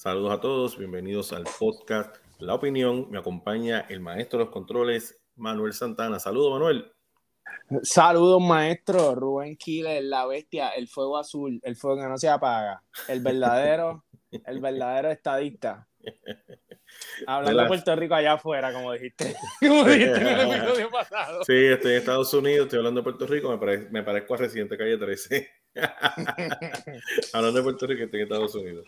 Saludos a todos, bienvenidos al podcast La Opinión. Me acompaña el maestro de los controles, Manuel Santana. Saludos, Manuel. Saludos, maestro. Rubén Quiles, la bestia, el fuego azul, el fuego que no se apaga. El verdadero, el verdadero estadista. Hablando de Puerto Rico allá afuera, como dijiste. como dijiste en el episodio pasado. Sí, estoy en Estados Unidos, estoy hablando de Puerto Rico, me, me parezco a Residente Calle 13. hablando de Puerto Rico, estoy en Estados Unidos.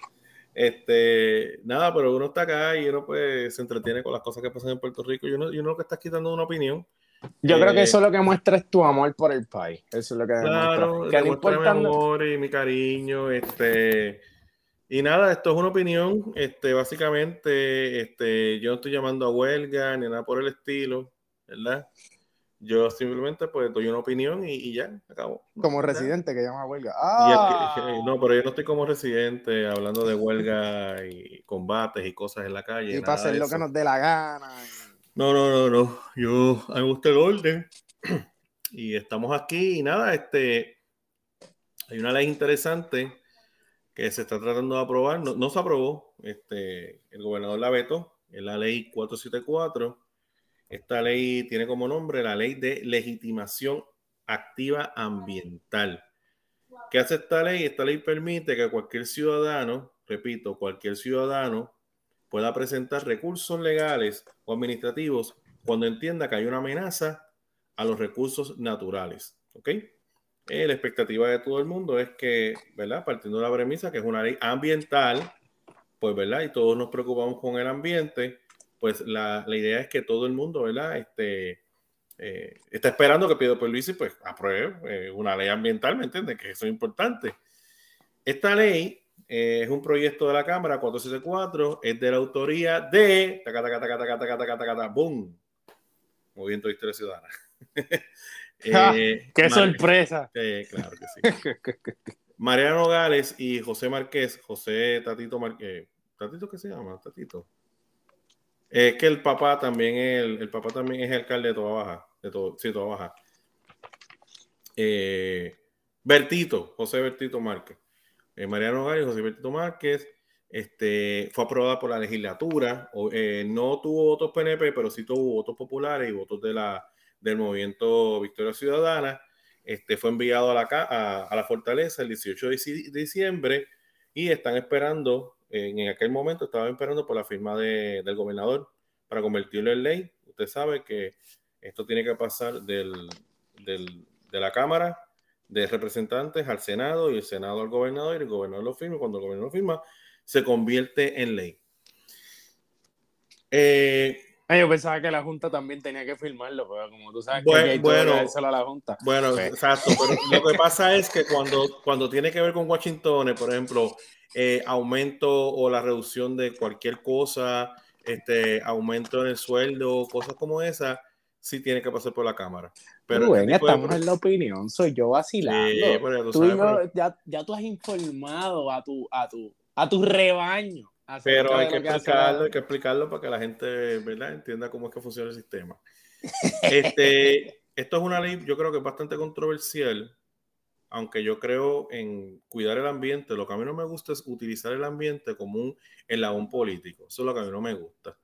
Este, nada, pero uno está acá y uno pues se entretiene con las cosas que pasan en Puerto Rico y uno, y uno que está quitando una opinión. Yo creo que eh, eso es lo que muestra es tu amor por el país. Eso es lo que claro, demuestra. mi amor y mi cariño. Este, y nada, esto es una opinión. Este, básicamente, este, yo no estoy llamando a huelga ni nada por el estilo, ¿verdad? Yo simplemente pues doy una opinión y, ya, acabo. Como residente que llama huelga. ¡Ah! no, pero yo no estoy como residente hablando de huelga y combates y cosas en la calle. Y para hacer lo que nos dé la gana. No, no, no, no. Yo, a mí me gusta el orden. Y estamos aquí y nada, este, hay una ley interesante que se está tratando de aprobar. No, no se aprobó. Este, el gobernador la vetó. Es la ley 474 esta ley tiene como nombre la ley de legitimación activa ambiental. ¿Qué hace esta ley? Esta ley permite que cualquier ciudadano, repito, cualquier ciudadano pueda presentar recursos legales o administrativos cuando entienda que hay una amenaza a los recursos naturales. ¿Ok? Eh, la expectativa de todo el mundo es que, ¿verdad? Partiendo de la premisa que es una ley ambiental, pues, ¿verdad? Y todos nos preocupamos con el ambiente, pues la, idea es que todo el mundo, ¿verdad? Este, eh, está esperando que Pedro Luisi pues apruebe eh, una ley ambiental, ¿me entiendes? Que eso es importante. Esta ley eh, es un proyecto de la Cámara 474, es de la autoría de taca, taca, taca, taca, taca, taca, taca, boom, Movimiento de Historia Ciudadana. ¡Qué sorpresa! claro que sí. Mariano Gales y José Márquez, José Tatito Márquez, ¿Tatito qué se llama? Tatito. Es que el papá también es el, papá también es alcalde de Toda Baja, de todo, sí, Toda Baja. Eh, Bertito, José Bertito Márquez. Eh, Mariano Gary, José Bertito Márquez, este, fue aprobada por la legislatura. Eh, no tuvo votos PNP, pero sí tuvo votos populares y votos de la, del movimiento Victoria Ciudadana. Este, fue enviado a la, a, la fortaleza el 18 de diciembre y están esperando en aquel momento estaba esperando por la firma del gobernador para convertirlo en ley. Usted sabe que esto tiene que pasar del, de la Cámara de Representantes al Senado y el Senado al gobernador y el gobernador lo firma. Cuando el gobernador lo firma, se convierte en ley. Eh, ah, yo pensaba que la Junta también tenía que firmarlo, pero como tú sabes bueno, bueno, a la Junta. Bueno, pues. exacto, pero lo que pasa es que cuando, cuando tiene que ver con Washington, por ejemplo, eh, aumento o la reducción de cualquier cosa, este, aumento en el sueldo, cosas como esa, sí tiene que pasar por la Cámara. Pero bueno, estamos en la opinión, soy yo vacilando. tú ya, ya, tú has informado a tu, a tu, a tu rebaño. Pero hay que, explicarlo, hay que explicarlo para que la gente ¿verdad? entienda cómo es que funciona el sistema. este, esto es una ley, yo creo que es bastante controversial, aunque yo creo en cuidar el ambiente, lo que a mí no me gusta es utilizar el ambiente como un elabón político. Eso es lo que a mí no me gusta.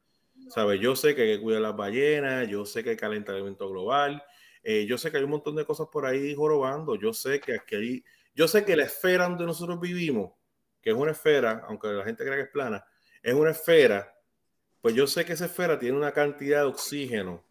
¿Sabes? Yo sé que hay que cuidar las ballenas, yo sé que hay calentamiento global, eh, yo sé que hay un montón de cosas por ahí jorobando, yo sé que aquí yo sé que la esfera donde nosotros vivimos, es una esfera, aunque la gente crea que es plana, es una esfera, pues yo sé que esa esfera tiene una cantidad de oxígeno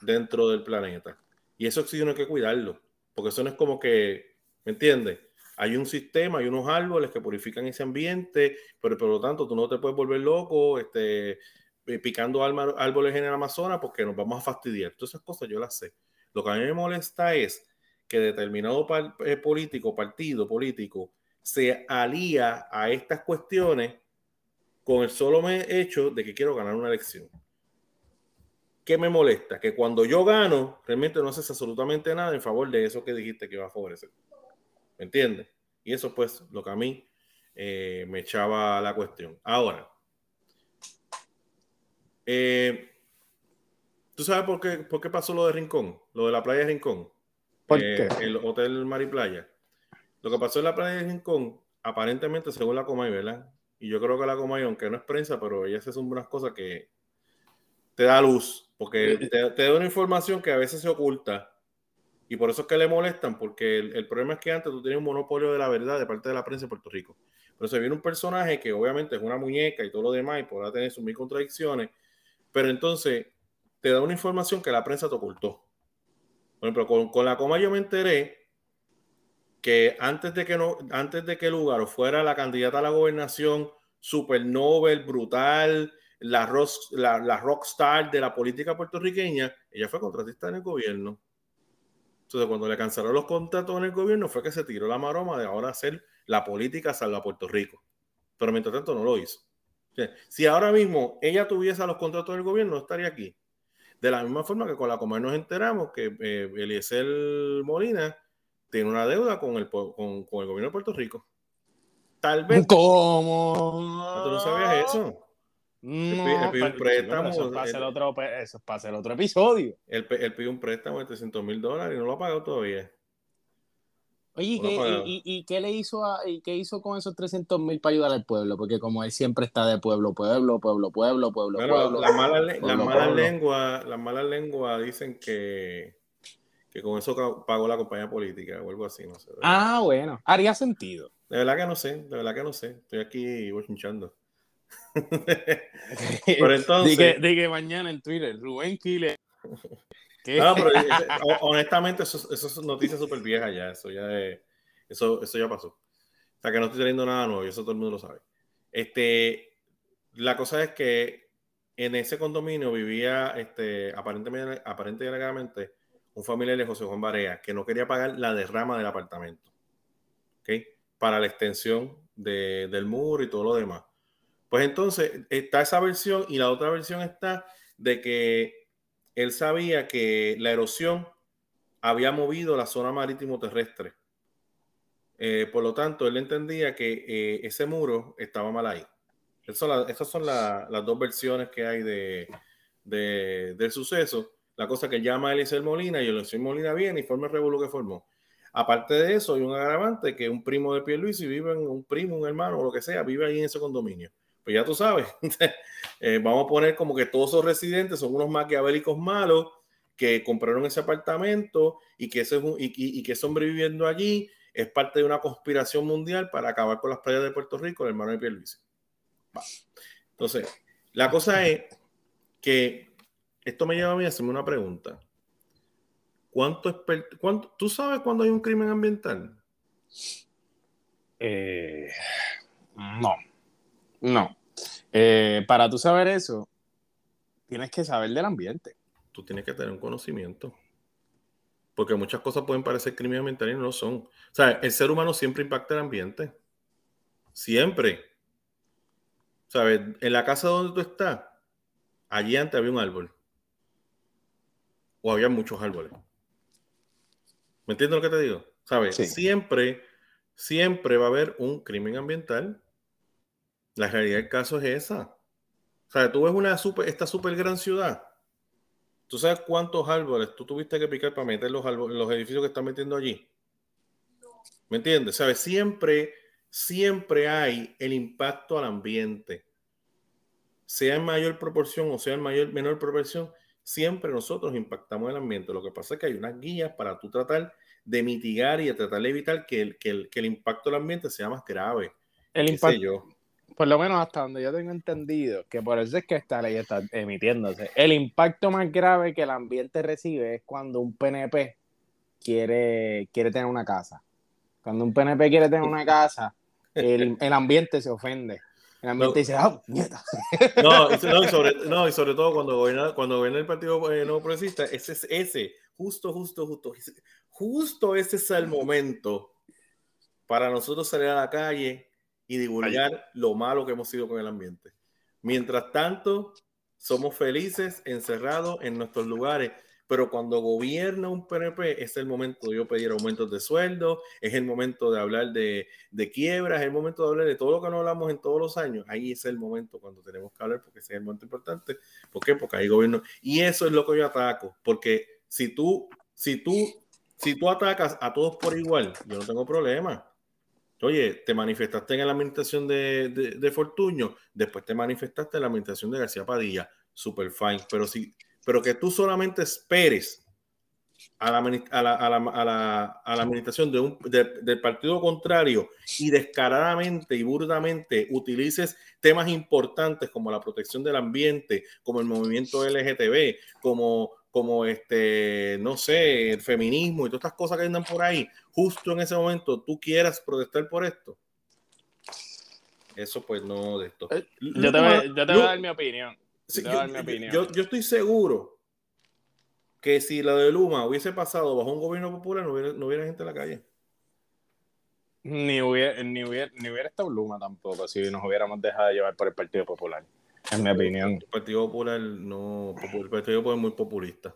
dentro del planeta. Y ese oxígeno hay que cuidarlo. Porque eso no es como que, ¿me entiendes? Hay un sistema, hay unos árboles que purifican ese ambiente, pero por lo tanto tú no te puedes volver loco este, eh, picando árboles en el Amazonas porque nos vamos a fastidiar. Todas esas cosas yo las sé. Lo que a mí me molesta es que determinado eh, político, partido político, se alía a estas cuestiones con el solo hecho de que quiero ganar una elección. ¿Qué me molesta? Que cuando yo gano, realmente no haces absolutamente nada en favor de eso que dijiste que iba a favorecer. ¿Me entiendes? Y eso pues lo que a mí eh, me echaba la cuestión. Ahora, eh, ¿tú sabes por qué, por qué pasó lo de Rincón? Lo de la playa de Rincón. ¿Por eh, qué? El Hotel Mar y Playa. Lo que pasó en la playa de Rincón, aparentemente, según la Comay, ¿verdad? y yo creo que la Comay, aunque no es prensa, pero ella hace unas cosas que te da luz, porque te, te, da una información que a veces se oculta. Y por eso es que le molestan, porque el, problema es que antes tú tenías un monopolio de la verdad de parte de la prensa de Puerto Rico. Pero se viene un personaje que obviamente es una muñeca y todo lo demás y podrá tener sus mil contradicciones, pero entonces te da una información que la prensa te ocultó. Por ejemplo, con, con la coma yo me enteré que antes de que, no, antes de que Lugaro fuera la candidata a la gobernación, super Nobel, brutal, la, rock, la, rockstar de la política puertorriqueña, ella fue contratista en el gobierno. Entonces, cuando le cancelaron los contratos en el gobierno, fue que se tiró la maroma de ahora hacer la política salva Puerto Rico. Pero mientras tanto no lo hizo. Si ahora mismo ella tuviese los contratos del gobierno, no estaría aquí. De la misma forma que con la Comer nos enteramos que eh, Eliezer Molina tiene una deuda con el, con, el gobierno de Puerto Rico. Tal vez. ¿Cómo? ¿Tú no sabías eso? No, él pide, un préstamo. Eso es para hacer otro, eso es para otro episodio. Él, él, pide un préstamo de 300 mil dólares y no lo ha pagado todavía. Oye, ¿qué, y, y, qué le hizo a, y qué hizo con esos 300 mil para ayudar al pueblo? Porque como él siempre está de pueblo, pueblo, pueblo, pueblo, pueblo, pueblo. Las malas la mala lenguas la mala lengua dicen que que con eso pagó la compañía política o algo así, no sé. Ah, bueno, haría sentido. De verdad que no sé, de verdad que no sé. Estoy aquí hinchando. pero entonces. Dije, mañana en Twitter, Rubén Kile. No, pero honestamente, eso, eso es noticia súper vieja ya. Eso ya, eso, eso ya pasó. O sea, que no estoy teniendo nada nuevo y eso todo el mundo lo sabe. Este, la cosa es que en ese condominio vivía, este, aparentemente, aparentemente un familiar de José Juan Barea que no quería pagar la derrama del apartamento, ¿ok? Para la extensión de, del muro y todo lo demás. Pues entonces está esa versión y la otra versión está de que él sabía que la erosión había movido la zona marítimo terrestre. Eh, por lo tanto, él entendía que eh, ese muro estaba mal ahí. Esas son, las dos versiones que hay de, del suceso. La cosa que llama a Molina y Eliezer Molina viene y forma el revuelo que formó. Aparte de eso, hay un agravante que un primo de y vive en un primo, un hermano o lo que sea, vive ahí en ese condominio. Pues ya tú sabes, eh, vamos a poner como que todos esos residentes son unos maquiavélicos malos que compraron ese apartamento y que, ese, y, y, que sobreviviendo allí es parte de una conspiración mundial para acabar con las playas de Puerto Rico, el hermano de Pierluisi. Entonces, la cosa es que esto me lleva a mí a hacerme una pregunta. ¿Cuánto, cuánto ¿Tú sabes cuándo hay un crimen ambiental? Eh, no, no. Eh, para tú saber eso, tienes que saber del ambiente. Tú tienes que tener un conocimiento. Porque muchas cosas pueden parecer crimen ambiental y no lo son. O sea, el ser humano siempre impacta el ambiente. Siempre. ¿Sabes? En la casa donde tú estás, allí antes había un árbol o había muchos árboles. ¿Me entiendes lo que te digo? ¿Sabes? Siempre, siempre va a haber un crimen ambiental. La realidad del caso es esa. O sea, tú ves una super, esta super gran ciudad. ¿Tú sabes cuántos árboles tú tuviste que picar para meter los, los edificios que están metiendo allí? ¿Me entiendes? ¿Sabes? Siempre, siempre hay el impacto al ambiente. Sea en mayor proporción o sea en mayor, menor proporción, siempre nosotros impactamos el ambiente. Lo que pasa es que hay unas guías para tú tratar de mitigar y de tratar de evitar que el, que el, que el impacto del ambiente sea más grave. El impacto, por lo menos hasta donde yo tengo entendido, que por eso es que esta ley está emitiéndose. El impacto más grave que el ambiente recibe es cuando un PNP quiere, quiere tener una casa. Cuando un PNP quiere tener una casa, el, el ambiente se ofende. El ambiente dice, ah, nieta. No, y, sobre, no, y sobre todo cuando gobierna, cuando gobierna el Partido eh, No Progresista, ese es ese, justo, justo, justo, justo ese es el momento para nosotros salir a la calle y divulgar lo malo que hemos sido con el ambiente. Mientras tanto, somos felices encerrados en nuestros lugares pero cuando gobierna un PNP es el momento de yo pedir aumentos de sueldo, es el momento de hablar de, de quiebras, es el momento de hablar de todo lo que no hablamos en todos los años. Ahí es el momento cuando tenemos que hablar, porque ese es el momento importante. ¿Por qué? Porque hay gobierno. Y eso es lo que yo ataco, porque si tú, si tú, si tú atacas a todos por igual, yo no tengo problema. Oye, te manifestaste en la administración de, de, Fortuño, después te manifestaste en la administración de García Padilla, super fine, pero, sí, pero que tú solamente esperes a la, a la, a la, a la, administración de un, del partido contrario y descaradamente y burdamente utilices temas importantes como la protección del ambiente, como el movimiento LGTB, como, como este, no sé, el feminismo y todas estas cosas que andan por ahí, justo en ese momento tú quieras protestar por esto. Eso pues no de esto. Eh, yo te voy, yo te voy a dar mi opinión. Yo, yo estoy seguro que si la de Luma hubiese pasado bajo un gobierno popular, no hubiera, gente en la calle. Ni hubiera, ni, hubiera, ni hubiera estado Luma tampoco, si nos hubiéramos dejado llevar por el Partido Popular, en mi opinión. El Partido Popular no, el Partido Popular es muy populista.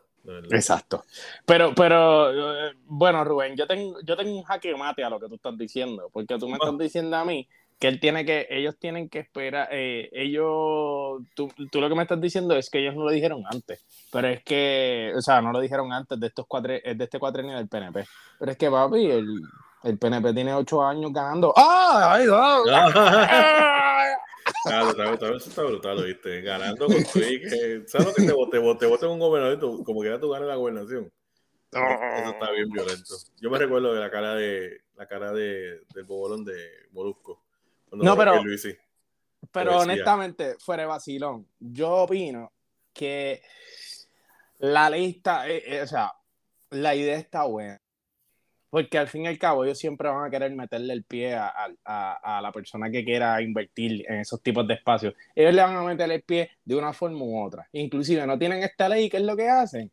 Exacto. Pero, pero, eh, bueno, Rubén, yo tengo, yo tengo un jaque mate a lo que tú estás diciendo, porque tú me estás diciendo a mí que él tiene que, ellos tienen que esperar, eh, ellos, tú, tú, lo que me estás diciendo es que ellos no lo dijeron antes, pero es que, o sea, no lo dijeron antes de estos cuatro, de este cuatrenio del PNP, pero es que papi, el, el PNP tiene ocho años ganando. ¡Ah! ¡Ay, ay! Claro, tal vez está brutal, ¿viste? Ganando con tu que, ¿sabes lo que te vote? Te vote un gobernador, como que ya tú ganas la gobernación. Eso está bien violento. Yo me recuerdo de la cara de la cara de, del bobolón de Molusco no, pero, pero honestamente, fuera de vacilón, yo opino que la lista, eh, eh, o sea, la idea está buena. Porque al fin y al cabo ellos siempre van a querer meterle el pie a, a, la persona que quiera invertir en esos tipos de espacios. Ellos le van a meter el pie de una forma u otra. Inclusive no tienen esta ley, ¿qué es lo que hacen?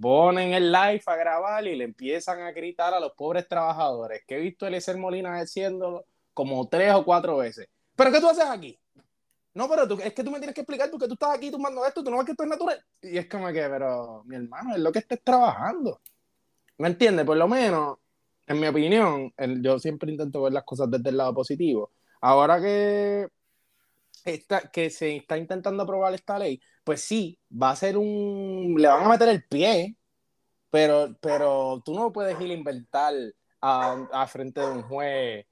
Ponen el live a grabar y le empiezan a gritar a los pobres trabajadores. Que he visto a Eliezer Molina haciéndolo como tres o cuatro veces. ¿Pero qué tú haces aquí? No, pero tú, es que tú me tienes que explicar porque tú estás aquí tomando esto, tú no ves que esto es natural. Y es como que, pero mi hermano, es lo que estés trabajando. ¿Me entiendes? Por lo menos, en mi opinión, yo siempre intento ver las cosas desde el lado positivo. Ahora que, está, que se está intentando aprobar esta ley, pues sí, va a ser un. Le van a meter el pie, pero, pero tú no puedes ir a inventar a, a frente de un juez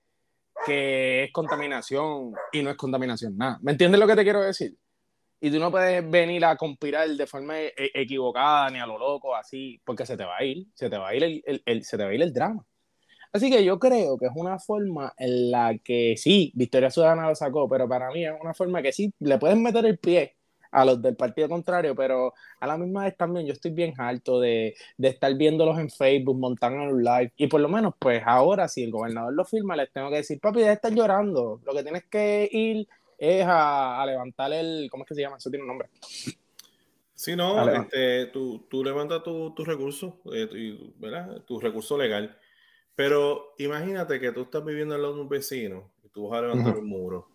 que es contaminación y no es contaminación nada. ¿Me entiendes lo que te quiero decir? Y tú no puedes venir a conspirar de forma e-, equivocada ni a lo loco así, porque se te va a ir, se te va a ir el, se te va a ir el drama. Así que yo creo que es una forma en la que sí, Victoria Ciudadana lo sacó, pero para mí es una forma que sí, le puedes meter el pie a los del partido contrario, pero a la misma vez también yo estoy bien harto de, de estar viéndolos en Facebook, montando en un live, y por lo menos, pues ahora, si el gobernador lo firma, les tengo que decir, papi, ya estás llorando, lo que tienes que ir es a, a levantar el, ¿cómo es que se llama? Eso tiene un nombre. Sí, no, este, tú, tú levantas tu, tu recurso, eh, ¿verdad? Tu recurso legal. Pero imagínate que tú estás viviendo al lado de un vecino y tú vas a levantar un muro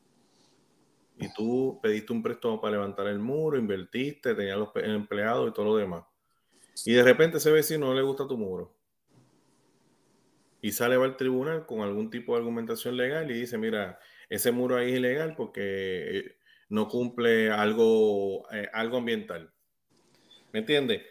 y tú pediste un préstamo para levantar el muro, invertiste, tenías los empleados y todo lo demás. Y de repente ese vecino no le gusta tu muro. Y sale va al tribunal con algún tipo de argumentación legal y dice, mira, ese muro ahí es ilegal porque eh, no cumple algo, eh, algo ambiental. ¿Me entiendes?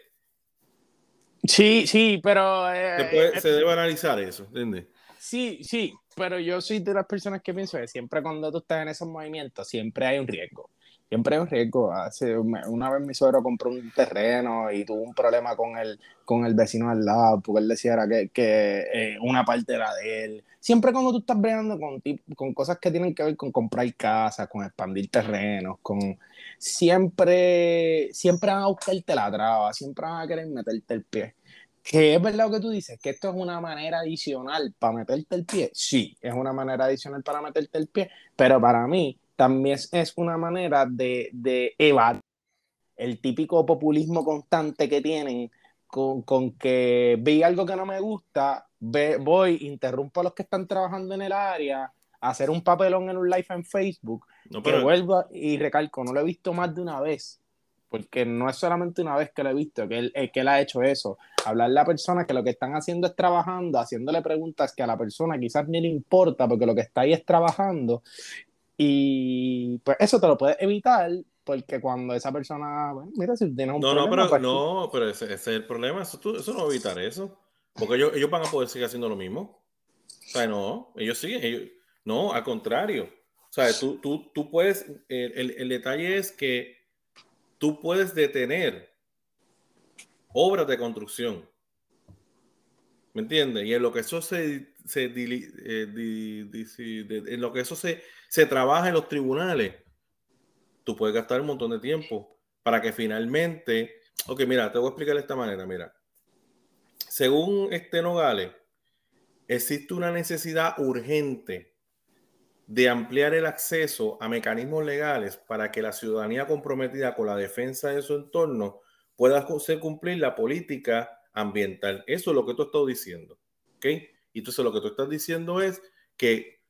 Sí, sí, pero... Eh, se, debe analizar eso, ¿entiendes? Sí, sí, pero yo soy de las personas que pienso que siempre cuando tú estás en esos movimientos, siempre hay un riesgo. Siempre hay un riesgo. Hace, una vez mi suegro compró un terreno y tuvo un problema con el, con el vecino al lado, porque él decía que, que eh, una parte era de él. Siempre cuando tú estás bregando con, con cosas que tienen que ver con comprar casas, con expandir terrenos, con siempre, siempre van a buscarte la traba, siempre van a querer meterte el pie. Que es verdad lo que tú dices, que esto es una manera adicional para meterte el pie. Sí, es una manera adicional para meterte el pie, pero para mí también es una manera de, de evadir el típico populismo constante que tienen con, con que vi algo que no me gusta, ve, voy, interrumpo a los que están trabajando en el área, hacer un papelón en un live en Facebook, no, pero... que vuelva y recalco, no lo he visto más de una vez porque no es solamente una vez que lo he visto, que él, eh, que él ha hecho eso. Hablarle a personas que lo que están haciendo es trabajando, haciéndole preguntas que a la persona quizás ni le importa, porque lo que está ahí es trabajando. Y pues eso te lo puedes evitar, porque cuando esa persona, bueno, mira, si tienes un no, problema... No, pero, pues no, pero ese, ese, es el problema, eso, eso no va a evitar eso. Porque ellos, ellos van a poder seguir haciendo lo mismo. O sea, no, ellos siguen, ellos, No, al contrario. O sea, tú, tú, tú puedes, el, el, detalle es que tú puedes detener obras de construcción. ¿Me entiendes? Y en lo que eso se, se eh, en lo que eso se, se trabaja en los tribunales, tú puedes gastar un montón de tiempo para que finalmente, ok, mira, te voy a explicar de esta manera, mira, según este Nogales, existe una necesidad urgente de ampliar el acceso a mecanismos legales para que la ciudadanía comprometida con la defensa de su entorno pueda hacer cumplir la política ambiental. Eso es lo que tú estás diciendo. ¿Ok? Entonces lo que tú estás diciendo es que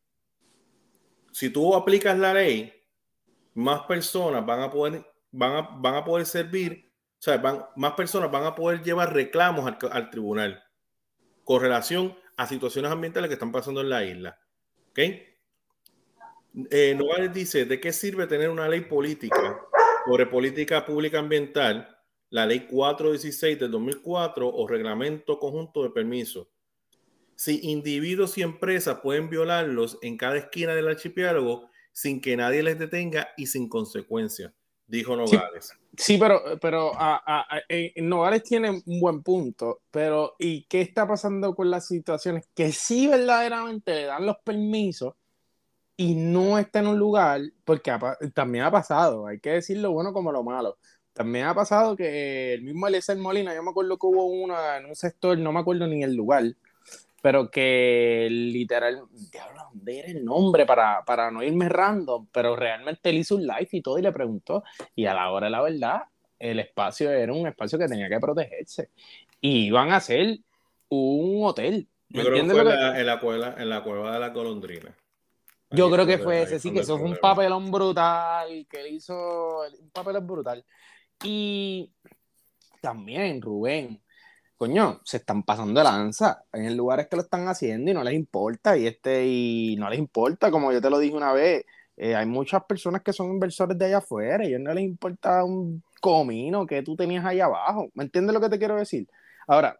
si tú aplicas la ley, más personas van a poder, van a, van a poder servir, o sea, van, más personas van a poder llevar reclamos al, al tribunal con relación a situaciones ambientales que están pasando en la isla. ¿Ok? Eh, Nogales dice, ¿de qué sirve tener una ley política sobre política pública ambiental, la ley 416 del 2004 o reglamento conjunto de permisos? Si individuos y empresas pueden violarlos en cada esquina del archipiélago sin que nadie les detenga y sin consecuencias, dijo Nogales. Sí, pero, pero eh, Nogales tiene un buen punto, pero ¿y qué está pasando con las situaciones que sí verdaderamente le dan los permisos? Y no está en un lugar, porque también ha pasado, hay que decir lo bueno como lo malo. También ha pasado que el mismo Eliezer Molina, yo me acuerdo que hubo una en un sector, no me acuerdo ni el lugar, pero que literal, diablo, ¿dónde era el nombre para, para no irme random? Pero realmente él hizo un live y todo y le preguntó, y a la hora de la verdad, el espacio era un espacio que tenía que protegerse. Y iban a hacer un hotel. Yo creo que fue en, la cueva, en la cueva de la golondrina. Yo creo que fue ese, sí, que eso fue un papelón brutal, que él hizo un papelón brutal. Y también, Rubén, coño, se están pasando de lanza en lugares que lo están haciendo y no les importa, y este, y no les importa, como yo te lo dije una vez, eh, hay muchas personas que son inversores de allá afuera, y a ellos no les importa un comino que tú tenías ahí abajo, ¿me entiendes lo que te quiero decir? Ahora,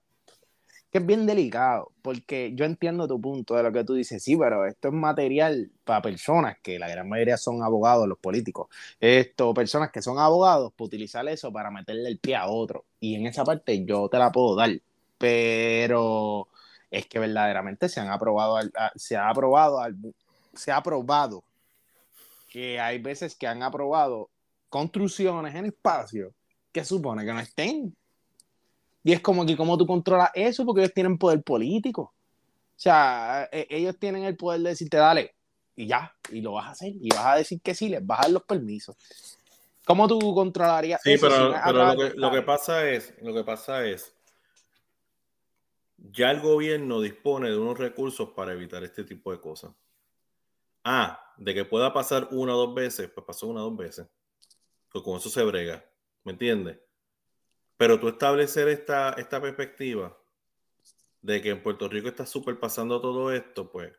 es bien delicado, porque yo entiendo tu punto de lo que tú dices, sí, pero esto es material para personas que la gran mayoría son abogados, los políticos, esto, personas que son abogados, para utilizar eso para meterle el pie a otro. Y en esa parte yo te la puedo dar, pero es que verdaderamente se han aprobado, se ha aprobado, se ha aprobado que hay veces que han aprobado construcciones en espacio que supone que no estén y es como que cómo tú controlas eso porque ellos tienen poder político. O sea, e, ellos tienen el poder de decirte, dale, y ya, y lo vas a hacer, y vas a decir que sí, les vas a dar los permisos. ¿Cómo tú controlarías sí, eso? pero, pero lo, que, lo, que, pasa es, lo que pasa es, ya el gobierno dispone de unos recursos para evitar este tipo de cosas. Ah, de que pueda pasar una o dos veces, pues pasó una o dos veces. Pues con eso se brega, ¿me entiendes? Pero tú establecer esta, esta perspectiva de que en Puerto Rico está súper pasando todo esto, pues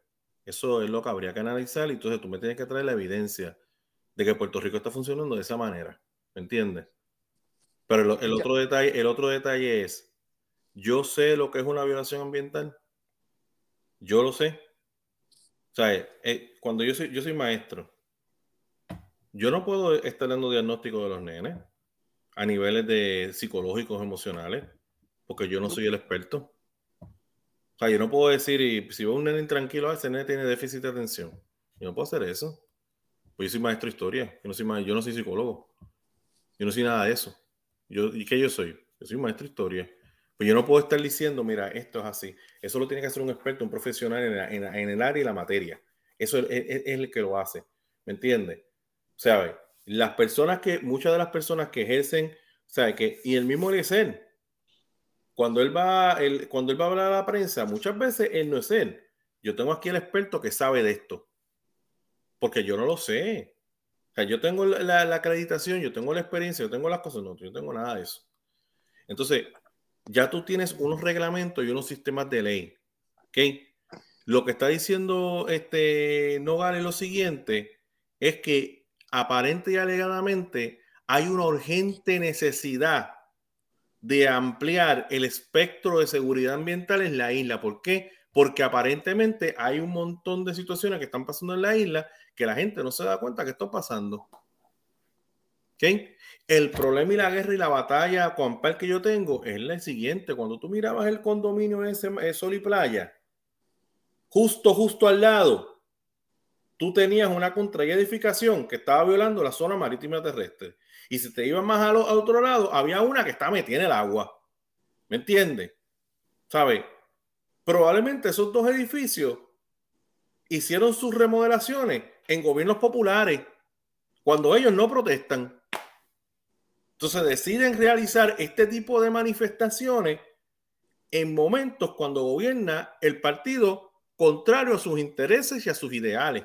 eso es lo que habría que analizar y entonces tú me tienes que traer la evidencia de que Puerto Rico está funcionando de esa manera, ¿me entiendes? Pero el, otro, detalle, el otro detalle es, yo sé lo que es una violación ambiental, yo lo sé. O sea, eh, cuando yo soy, yo soy maestro, yo no puedo estar dando diagnóstico de los nenes a niveles de psicológicos, emocionales, porque yo no soy el experto. O sea, yo no puedo decir, y si veo un nene intranquilo, ah, ese nene tiene déficit de atención. Yo no puedo hacer eso. Pues yo soy maestro de historia, yo no soy, yo no soy psicólogo. Yo no soy nada de eso. Yo, ¿Y qué yo soy? Yo soy maestro de historia. Pues yo no puedo estar diciendo, mira, esto es así. Eso lo tiene que hacer un experto, un profesional en, en, el área y la materia. Eso es, es, el que lo hace. ¿Me entiendes? O sea, las personas que, muchas de las personas que ejercen, o sea, que, y el mismo Eliezer, cuando él va, él, cuando él va a hablar a la prensa, muchas veces él no es él. Yo tengo aquí el experto que sabe de esto, porque yo no lo sé. O sea, yo tengo la, la acreditación, yo tengo la experiencia, yo tengo las cosas, no, yo tengo nada de eso. Entonces, ya tú tienes unos reglamentos y unos sistemas de ley. ¿Ok? Lo que está diciendo este Nogal es lo siguiente, es que aparente y alegadamente hay una urgente necesidad de ampliar el espectro de seguridad ambiental en la isla. ¿Por qué? porque aparentemente hay un montón de situaciones que están pasando en la isla que la gente no se da cuenta que está pasando. ¿Okay? El problema y la guerra y la batalla con par que yo tengo es el siguiente. Cuando tú mirabas el condominio ese, eh, Sol y Playa, justo, justo al lado, tú tenías una contraedificación que estaba violando la zona marítima terrestre. Y si te ibas más al, otro lado, había una que estaba metida en el agua. ¿Me entiendes? ¿Sabes? Probablemente esos dos edificios hicieron sus remodelaciones en gobiernos populares cuando ellos no protestan. Entonces deciden realizar este tipo de manifestaciones en momentos cuando gobierna el partido contrario a sus intereses y a sus ideales.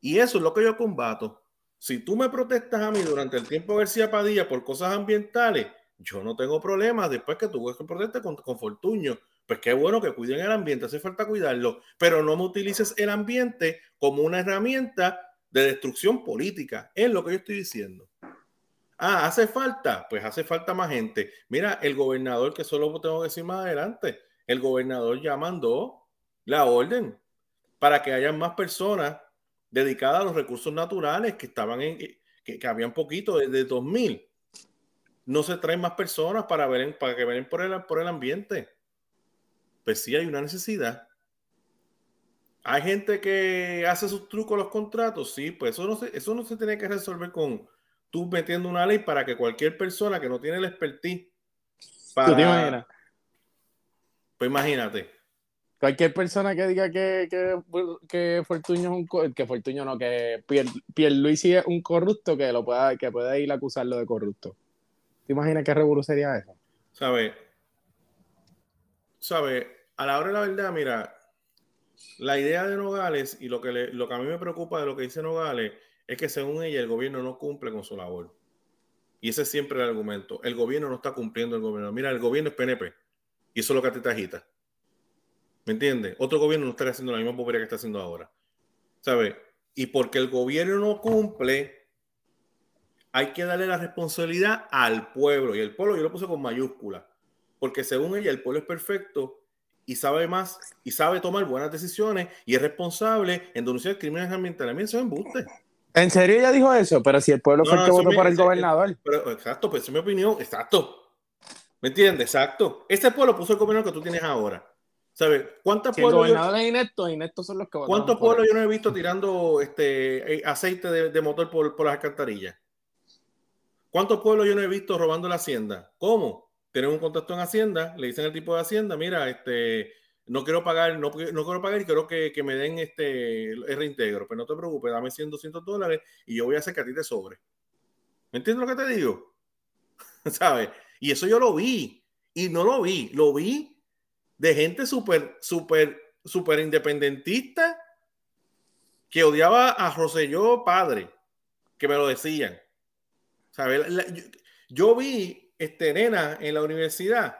Y eso es lo que yo combato. Si tú me protestas a mí durante el tiempo García Padilla por cosas ambientales, yo no tengo problemas después que tú que protestar con, con Fortuño. Pues qué bueno que cuiden el ambiente, hace falta cuidarlo, pero no me utilices el ambiente como una herramienta de destrucción política. Es lo que yo estoy diciendo. Ah, hace falta, pues hace falta más gente. Mira, el gobernador, que solo tengo que decir más adelante, el gobernador ya mandó la orden para que haya más personas dedicadas a los recursos naturales que estaban en, que, que habían poquito desde 2000. No se traen más personas para ver para que ven por el, por el ambiente. Pues sí hay una necesidad. Hay gente que hace sus trucos los contratos, sí, pues eso no se, eso no se tiene que resolver con tú metiendo una ley para que cualquier persona que no tiene el expertise para... Pues imagínate. Cualquier persona que diga que, que, que Fortuño es un que Fortuño no, que Pierluisi es un corrupto, que lo pueda, que puede ir a acusarlo de corrupto. ¿Te imaginas qué revolución sería eso? ¿Sabe? ¿Sabe? A la hora de la verdad, mira, la idea de Nogales y lo que, lo que a mí me preocupa de lo que dice Nogales es que según ella el gobierno no cumple con su labor. Y ese es siempre el argumento. El gobierno no está cumpliendo el gobierno. Mira, el gobierno es PNP. Y eso es lo que te agita. ¿Me entiendes? Otro gobierno no está haciendo la misma pobreza que está haciendo ahora. ¿Sabes? Y porque el gobierno no cumple, hay que darle la responsabilidad al pueblo. Y el pueblo yo lo puse con mayúscula. Porque según ella, el pueblo es perfecto y sabe más y sabe tomar buenas decisiones y es responsable en denunciar crímenes ambientales. A mí eso es embuste. ¿En serio ella dijo eso? Pero si el pueblo fue el que votó por el gobernador. Pero, exacto, pues esa es mi opinión. Exacto. ¿Me entiendes? Exacto. Este pueblo puso el gobierno que tú tienes ahora. ¿Sabes? ¿Cuántos pueblos? El gobernador es inepto, ineptos son los que ¿Cuántos pueblos yo no he visto tirando este eh, aceite de, de motor por, por las alcantarillas? ¿Cuántos pueblos yo no he visto robando la hacienda? ¿Cómo? tienen un contacto en Hacienda, le dicen al tipo de Hacienda, mira, este, no quiero pagar, no, no quiero pagar y quiero que, que, me den este el reintegro. Pero no te preocupes, dame 100, 200 dólares y yo voy a hacer que a ti te sobre. ¿Me entiendes lo que te digo? ¿Sabes? Y eso yo lo vi. Y no lo vi, lo vi de gente súper, súper, súper independentista que odiaba a Roselló padre, que me lo decían. ¿Sabes? yo, yo vi este, nena en la universidad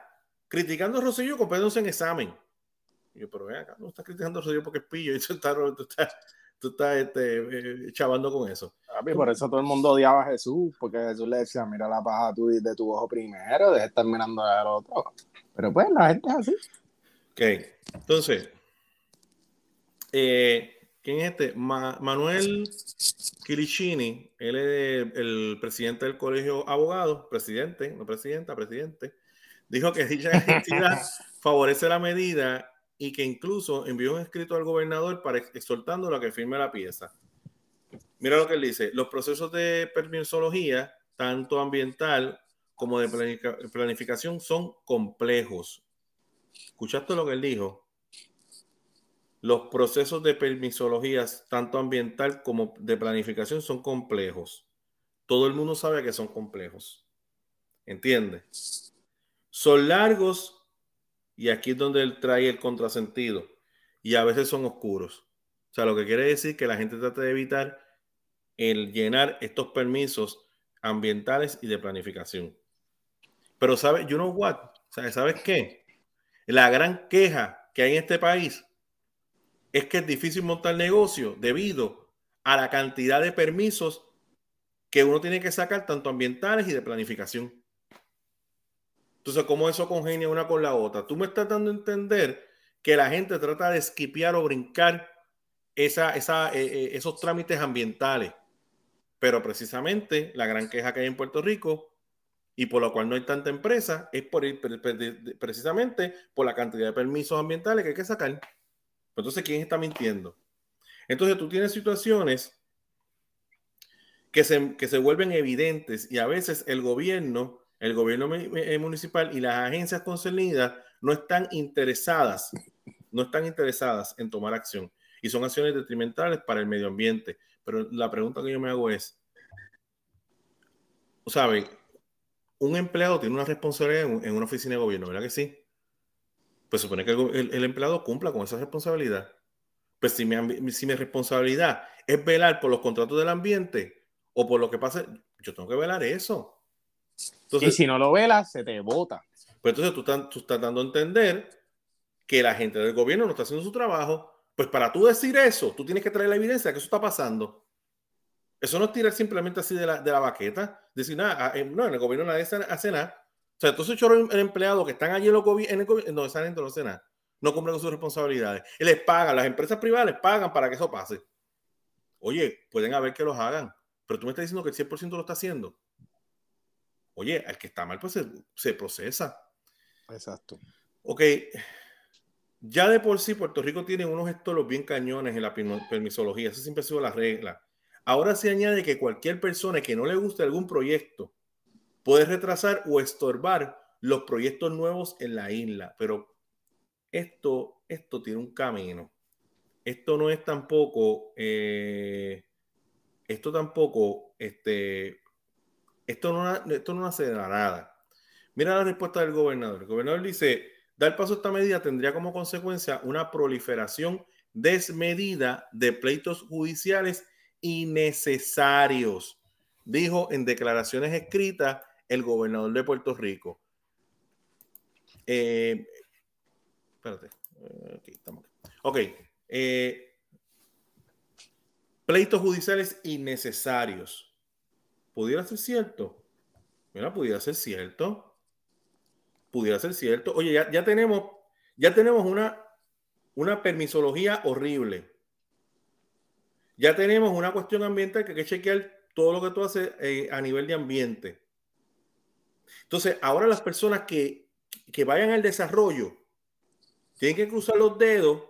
criticando a Rosselló comprándose en examen. Y yo, pero ven acá, no estás criticando a Rosselló porque es pillo y tú estás, tú estás, tú estás este, eh, chavando con eso. por eso todo el mundo odiaba a Jesús, porque Jesús le decía, mira la paja tu, de tu ojo primero, deja de estar mirando al otro. Pero pues la gente es así. Ok, entonces, eh, ¿quién es este? Manuel Kilicini, él es el presidente del colegio abogado, presidente, no presidenta, presidente, dijo que dicha entidad favorece la medida y que incluso envió un escrito al gobernador para exhortándolo a que firme la pieza. Mira lo que él dice, los procesos de permisología, tanto ambiental como de planificación, son complejos. ¿Escuchaste lo que él dijo? los procesos de permisología, tanto ambiental como de planificación, son complejos. Todo el mundo sabe que son complejos. ¿Entiende? Son largos y aquí es donde él trae el contrasentido. Y a veces son oscuros. O sea, lo que quiere decir que la gente trata de evitar el llenar estos permisos ambientales y de planificación. Pero, ¿sabes? You know what? ¿Sabes qué? La gran queja que hay en este país es que es difícil montar negocio debido a la cantidad de permisos que uno tiene que sacar, tanto ambientales y de planificación. Entonces, ¿cómo eso congenia una con la otra? Tú me estás dando a entender que la gente trata de esquipear o brincar eh, eh, esos trámites ambientales. Pero precisamente la gran queja que hay en Puerto Rico y por lo cual no hay tanta empresa es por ir precisamente por la cantidad de permisos ambientales que hay que sacar. Entonces, ¿quién está mintiendo? Entonces, tú tienes situaciones que se, que se vuelven evidentes y a veces el gobierno, el gobierno eh, municipal y las agencias concernidas no están interesadas, no están interesadas en tomar acción y son acciones detrimentales para el medio ambiente. Pero la pregunta que yo me hago es, ¿sabe? Un empleado tiene una responsabilidad en, una oficina de gobierno, ¿verdad que sí? Pues supone que el, empleado cumpla con esa responsabilidad. Pues si mi, si mi responsabilidad es velar por los contratos del ambiente o por lo que pase, yo tengo que velar eso. y si no lo velas, se te vota. Pues entonces tú estás, tú estás dando a entender que la gente del gobierno no está haciendo su trabajo. Pues para tú decir eso, tú tienes que traer la evidencia de que eso está pasando. Eso no es tirar simplemente así de la, de la baqueta. Decir, nada, ah, eh, no, en el gobierno nadie hace nada. O sea, entonces el empleado que están allí en, en el gobierno, no, esa gente no hace nada. No cumplen con sus responsabilidades. Y les pagan, las empresas privadas les pagan para que eso pase. Oye, pueden haber que los hagan, pero tú me estás diciendo que el 100% lo está haciendo. Oye, el que está mal, pues se, se procesa. Exacto. Ok, ya de por sí Puerto Rico tiene unos estolos bien cañones en la permisología. Esa siempre ha sido la regla. Ahora se añade que cualquier persona que no le guste algún proyecto puede retrasar o estorbar los proyectos nuevos en la isla. Pero esto, esto tiene un camino. Esto no es tampoco, eh, esto tampoco, este, esto no, esto no hace nada. Mira la respuesta del gobernador. El gobernador dice, dar paso a esta medida tendría como consecuencia una proliferación desmedida de pleitos judiciales innecesarios, dijo en declaraciones escritas el gobernador de Puerto Rico. Eh, espérate. Aquí estamos. Ok. Eh, pleitos judiciales innecesarios. ¿Pudiera ser cierto? Mira, pudiera ser cierto. Pudiera ser cierto. Oye, ya, ya tenemos, ya tenemos una, una permisología horrible ya tenemos una cuestión ambiental que hay que chequear todo lo que tú haces eh, a nivel de ambiente. Entonces, ahora las personas que, que vayan al desarrollo tienen que cruzar los dedos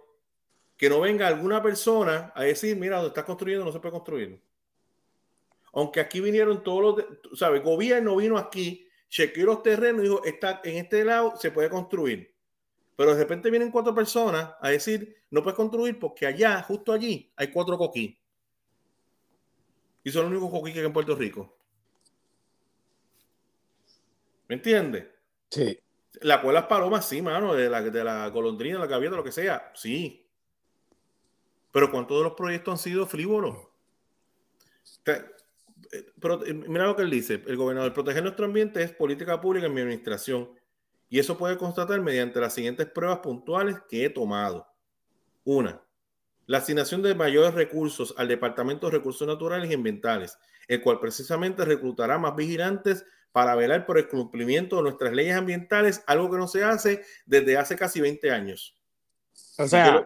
que no venga alguna persona a decir, mira, donde estás construyendo no se puede construir. Aunque aquí vinieron todos los, ¿sabes? Gobierno vino aquí, chequeó los terrenos y dijo, está, en este lado se puede construir. Pero de repente vienen cuatro personas a decir, no puedes construir porque allá, justo allí, hay cuatro coquí. Y son los únicos coquí que hay en Puerto Rico. ¿Me entiendes? Sí. La cual las palomas, sí, mano, de la, de la golondrina, la gaviota, lo que sea, sí. Pero ¿cuántos de los proyectos han sido frívolos? Pero eh, mira lo que él dice, el gobernador, proteger nuestro ambiente es política pública en mi administración y eso puede constatar mediante las siguientes pruebas puntuales que he tomado. Una, la asignación de mayores recursos al Departamento de Recursos Naturales y Ambientales, el cual precisamente reclutará más vigilantes para velar por el cumplimiento de nuestras leyes ambientales, algo que no se hace desde hace casi 20 años. O sea,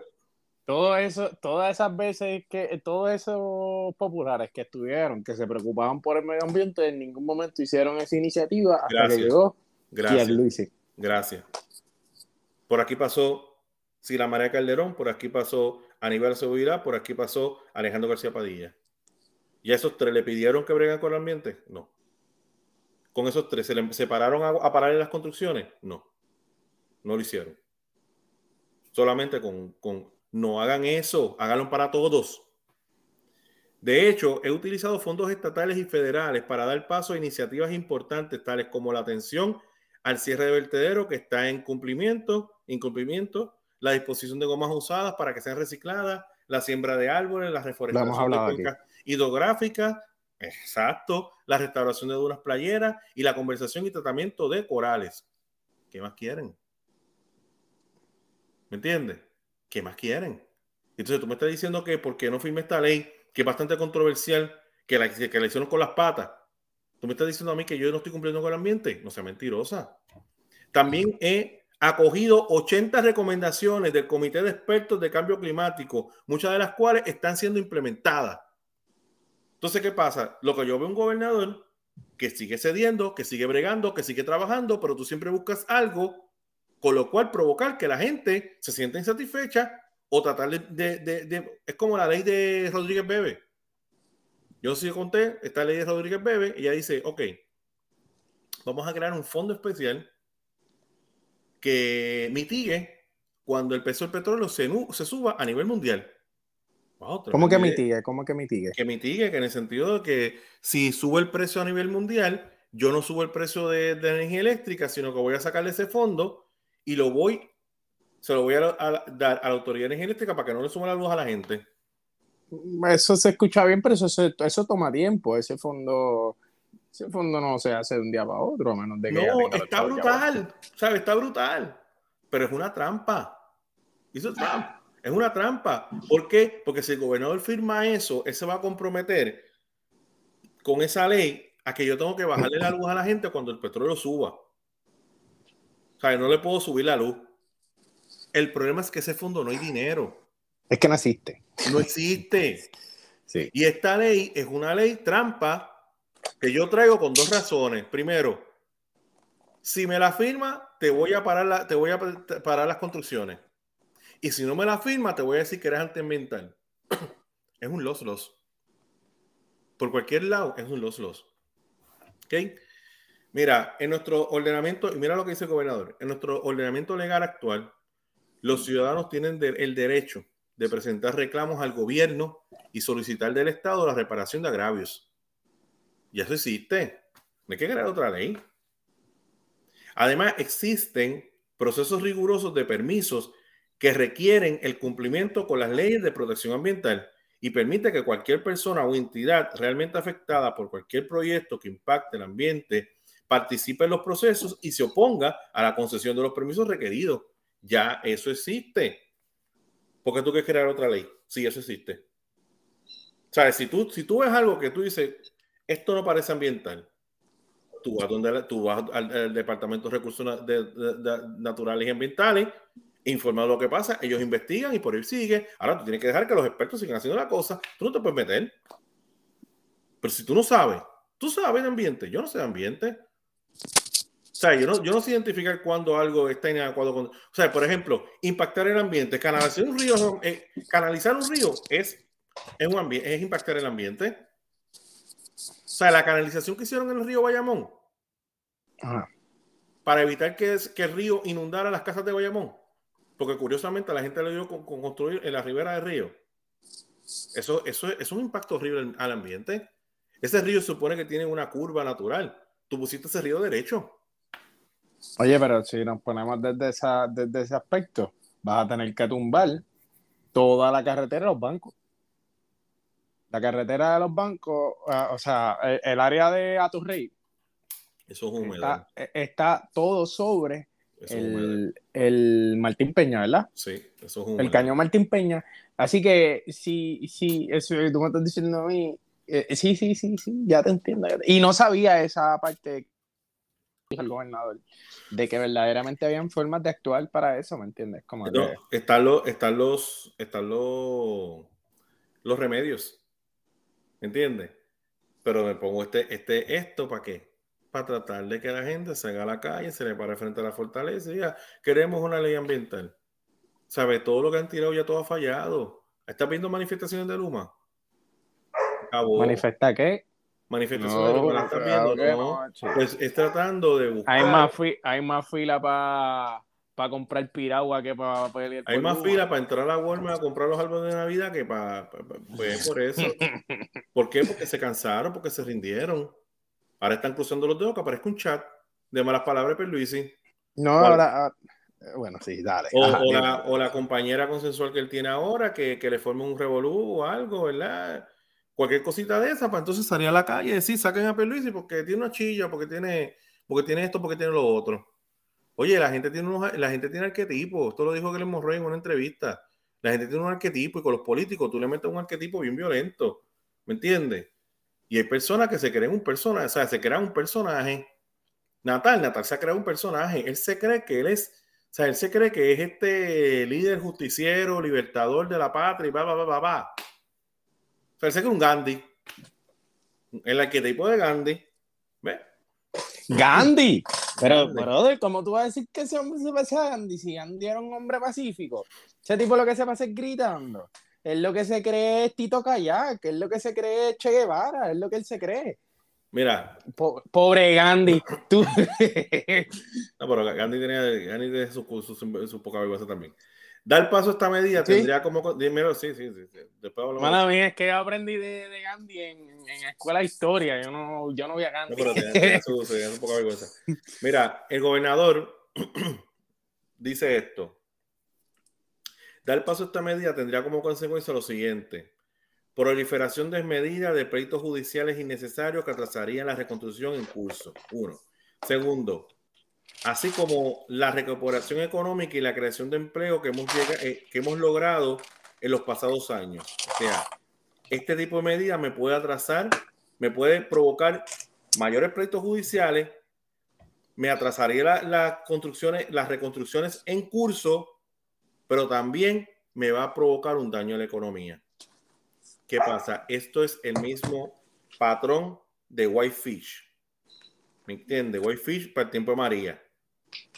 todo eso, todas esas veces que todos esos populares que estuvieron, que se preocupaban por el medio ambiente, en ningún momento hicieron esa iniciativa hasta que llegó Gracias. Gracias. Por aquí pasó Sila María Calderón, por aquí pasó Aníbal Seguridad, por aquí pasó Alejandro García Padilla. ¿Y a esos tres le pidieron que bregan con el ambiente? No. ¿Con esos tres se le separaron a, parar en las construcciones? No. No lo hicieron. Solamente con, con no hagan eso, háganlo para todos. De hecho, he utilizado fondos estatales y federales para dar paso a iniciativas importantes tales como la atención al cierre de vertedero que está en cumplimiento, incumplimiento, la disposición de gomas usadas para que sean recicladas, la siembra de árboles, la reforestación de hidrográfica, exacto, la restauración de dunas playeras y la conversación y tratamiento de corales. ¿Qué más quieren? ¿Me entiendes? ¿Qué más quieren? Entonces tú me estás diciendo que porque no firme esta ley, que es bastante controversial, que la, que la hicieron con las patas, tú me estás diciendo a mí que yo no estoy cumpliendo con el ambiente. No sea mentirosa. También he ha cogido 80 recomendaciones del Comité de Expertos de Cambio Climático, muchas de las cuales están siendo implementadas. Entonces, ¿qué pasa? Lo que yo veo un gobernador que sigue cediendo, que sigue bregando, que sigue trabajando, pero tú siempre buscas algo con lo cual provocar que la gente se sienta insatisfecha o tratar de, de, es como la ley de Rodríguez Bebe. Yo sí conté esta ley de Rodríguez Bebe, ella dice, ok, vamos a crear un fondo especial que mitigue cuando el peso del petróleo se, se suba a nivel mundial. ¿Cómo que mitigue? ¿Cómo que mitigue? Que mitigue, que en el sentido de que si sube el precio a nivel mundial, yo no subo el precio de, de energía eléctrica, sino que voy a sacarle ese fondo y lo voy, se lo voy a, dar a la autoridad energética para que no le suba la luz a la gente. Eso se escucha bien, pero eso, eso toma tiempo. Ese fondo, ese fondo no se hace de un día para otro, a menos de que. No, está brutal, ¿sabes? Está brutal. Pero es una trampa. Hizo trampa. Es una trampa. ¿Por qué? Porque si el gobernador firma eso, él se va a comprometer con esa ley a que yo tengo que bajarle la luz a la gente cuando el petróleo suba. O sea, no le puedo subir la luz. El problema es que ese fondo no hay dinero. Es que no existe. No existe. Sí. Y esta ley es una ley trampa que yo traigo con dos razones. Primero, si me la firma, te voy a parar, la, te voy a parar las construcciones. Y si no me la firma, te voy a decir que eres antiambiental. es un loss-loss. Por cualquier lado, es un loss-loss. ¿Ok? Mira, en nuestro ordenamiento, y mira lo que dice el gobernador, en nuestro ordenamiento legal actual, los ciudadanos tienen el derecho de presentar reclamos al gobierno y solicitar del Estado la reparación de agravios. Y eso existe. No hay que crear otra ley. Además, existen procesos rigurosos de permisos que requieren el cumplimiento con las leyes de protección ambiental y permite que cualquier persona o entidad realmente afectada por cualquier proyecto que impacte el ambiente participe en los procesos y se oponga a la concesión de los permisos requeridos. Ya eso existe. ¿Por qué tú quieres crear otra ley? Sí, eso existe. ¿Sabes? Si tú, si tú ves algo que tú dices, esto no parece ambiental, tú vas, donde, tú vas al, Departamento de Recursos Naturales y Ambientales, informa lo que pasa, ellos investigan y por ahí sigue. Ahora tú tienes que dejar que los expertos sigan haciendo la cosa, tú no te puedes meter. Pero si tú no sabes, tú sabes de ambiente, yo no sé de ambiente, o sea, yo no, yo no sé identificar cuando algo está inadecuado. Con, o sea, por ejemplo, impactar el ambiente. Canalizar un río, eh, canalizar un río es, es, un es impactar el ambiente. O sea, la canalización que hicieron en el río Bayamón. Para evitar que, que, el río inundara las casas de Bayamón. Porque curiosamente la gente le dio con, construir en la ribera del río. Eso, eso, es un impacto horrible al ambiente. Ese río supone que tiene una curva natural tú pusiste ese río derecho. Oye, pero si nos ponemos desde, esa, desde ese aspecto, vas a tener que tumbar toda la carretera de los bancos. La carretera de los bancos, ah, o sea, el, área de Aturrey. Eso es humedad. E, está, todo sobre el, el, Martín Peña, ¿verdad? Sí, eso es humedad. El cañón Martín Peña. Así que si, si eso tú me estás diciendo a mí, eh, sí, sí, sí, sí, ya te entiendo. Y no sabía esa parte del gobernador, de que verdaderamente habían formas de actuar para eso, ¿me entiendes? Como están, los, están, los, están los, los remedios, ¿entiendes? Pero me pongo este, este, esto, ¿para qué? Para tratar de que la gente salga a la calle, se le pare frente a la fortaleza y diga, queremos una ley ambiental. ¿Sabe? Todo lo que han tirado ya todo ha fallado. ¿Estás viendo manifestaciones de Luma? ¿Manifesta qué? Manifestación Pues es tratando de buscar. Hay más, hay más fila para comprar piragua que para pelear. Hay más fila para entrar a la Walmart a comprar los árboles de Navidad que para. Pues por eso. ¿Por qué? Porque se cansaron, porque se rindieron. Ahora están cruzando los dedos que aparezca un chat de malas palabras por Luisi. No, ahora. Ah, bueno, sí, dale. O, la, compañera consensual que él tiene ahora, que, que le forme un revolú o algo, ¿verdad? cualquier cosita de esa, para pues entonces salir a la calle y decir, saquen a Pierluisi porque tiene una chilla, porque tiene, porque tiene esto, porque tiene lo otro. Oye, la gente tiene unos, la gente tiene arquetipos. Esto lo dijo Glenn Morroy en una entrevista. La gente tiene un arquetipo y con los políticos tú le metes un arquetipo bien violento. ¿Me entiendes? Y hay personas que se creen un personaje, o sea, se crean un personaje. Natal, Natal se ha creado un personaje. Él se cree que él es sea, él se cree que es este líder justiciero, libertador de la patria y va, va, va, va, va. O sea, él se cree un Gandhi. El arquetipo de Gandhi. Gandhi. Pero, brother, ¿cómo tú vas a decir que ese hombre se parece a Gandhi? Si Gandhi era un hombre pacífico. Ese tipo lo que se pasa es gritando. Es lo que se cree es Tito Kayak, es lo que se cree es Che Guevara, es lo que él se cree. Mira. pobre Gandhi. Tú. no, pero Gandhi tenía, Gandhi tenía su, su, su, poca vergüenza también. Dar paso a esta medida tendría como. Dímelo, sí, sí, sí. Después Mala mía, es que yo aprendí de, de Gandhi en, en, escuela de historia. Yo no, yo no vi a Gandhi. No, pero tenía, su, su poca vergüenza. Mira, el gobernador dice esto. Dar paso a esta medida tendría como consecuencia lo siguiente proliferación desmedida de pleitos judiciales innecesarios que atrasarían la reconstrucción en curso. Uno. Segundo, así como la recuperación económica y la creación de empleo que hemos, eh, que hemos logrado en los pasados años. O sea, este tipo de medidas me puede atrasar, me puede provocar mayores pleitos judiciales, me atrasaría las construcciones, las reconstrucciones en curso, pero también me va a provocar un daño a la economía. ¿Qué pasa? Esto es el mismo patrón de Whitefish. ¿Me entiende? Whitefish para el tiempo de María.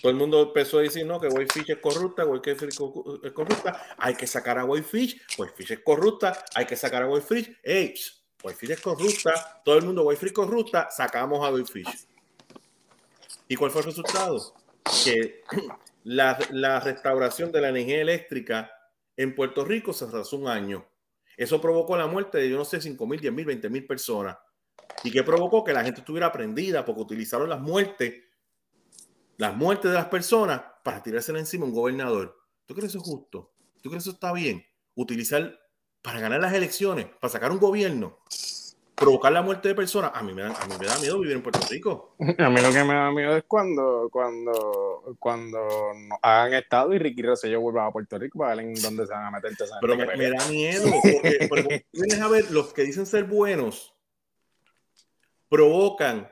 Todo el mundo empezó a decir, no, que Whitefish es corrupta, Whitefish es corrupta, hay que sacar a Whitefish, Whitefish es corrupta, hay que sacar a Whitefish, hey, Whitefish es corrupta, todo el mundo Whitefish corrupta, sacamos a Whitefish. ¿Y cuál fue el resultado? Que la, restauración de la energía eléctrica en Puerto Rico se atrasó un año. Eso provocó la muerte de, yo no sé, 5 mil, 10 mil, 20 mil personas. ¿Y qué provocó? Que la gente estuviera prendida porque utilizaron las muertes, las muertes de las personas para tirársela encima a un gobernador. ¿Tú crees eso es justo? ¿Tú crees eso está bien? Utilizar para ganar las elecciones, para sacar un gobierno, provocar la muerte de personas, a mí me da, a mí me da miedo vivir en Puerto Rico. A mí lo que me da miedo es cuando, cuando, cuando hagan estado y Ricky Rosselló vuelva a Puerto Rico para ver en dónde se van a meter. Pero me, me, da miedo, porque, vienes a ver, los que dicen ser buenos provocan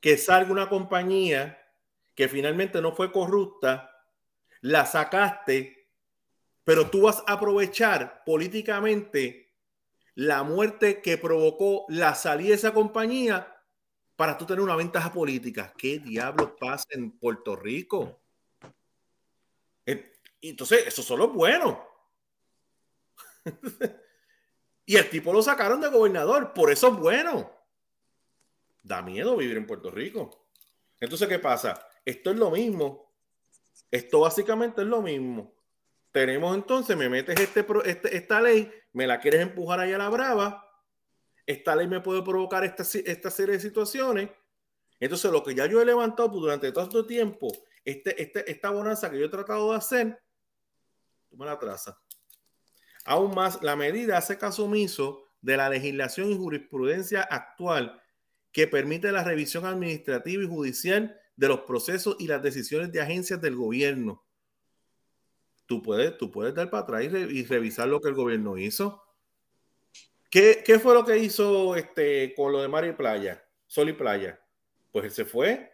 que salga una compañía que finalmente no fue corrupta, la sacaste, pero tú vas a aprovechar políticamente la muerte que provocó la salida de esa compañía para tú tener una ventaja política. ¿Qué diablos pasa en Puerto Rico? Entonces, eso solo es bueno. y el tipo lo sacaron de gobernador, por eso es bueno. Da miedo vivir en Puerto Rico. Entonces, ¿qué pasa? Esto es lo mismo. Esto básicamente es lo mismo. Tenemos entonces, me metes este, este, esta ley, me la quieres empujar ahí a la brava, esta ley me puede provocar esta, esta serie de situaciones. Entonces, lo que ya yo he levantado pues, durante este tiempo, este, este, esta bonanza que yo he tratado de hacer, tú me la trazas. Aún más, la medida hace caso omiso de la legislación y jurisprudencia actual que permite la revisión administrativa y judicial de los procesos y las decisiones de agencias del gobierno tú puedes, tú puedes dar para atrás y, revisar lo que el gobierno hizo. ¿Qué, ¿Qué, fue lo que hizo este, con lo de Mar y Playa? Sol y Playa. Pues él se fue.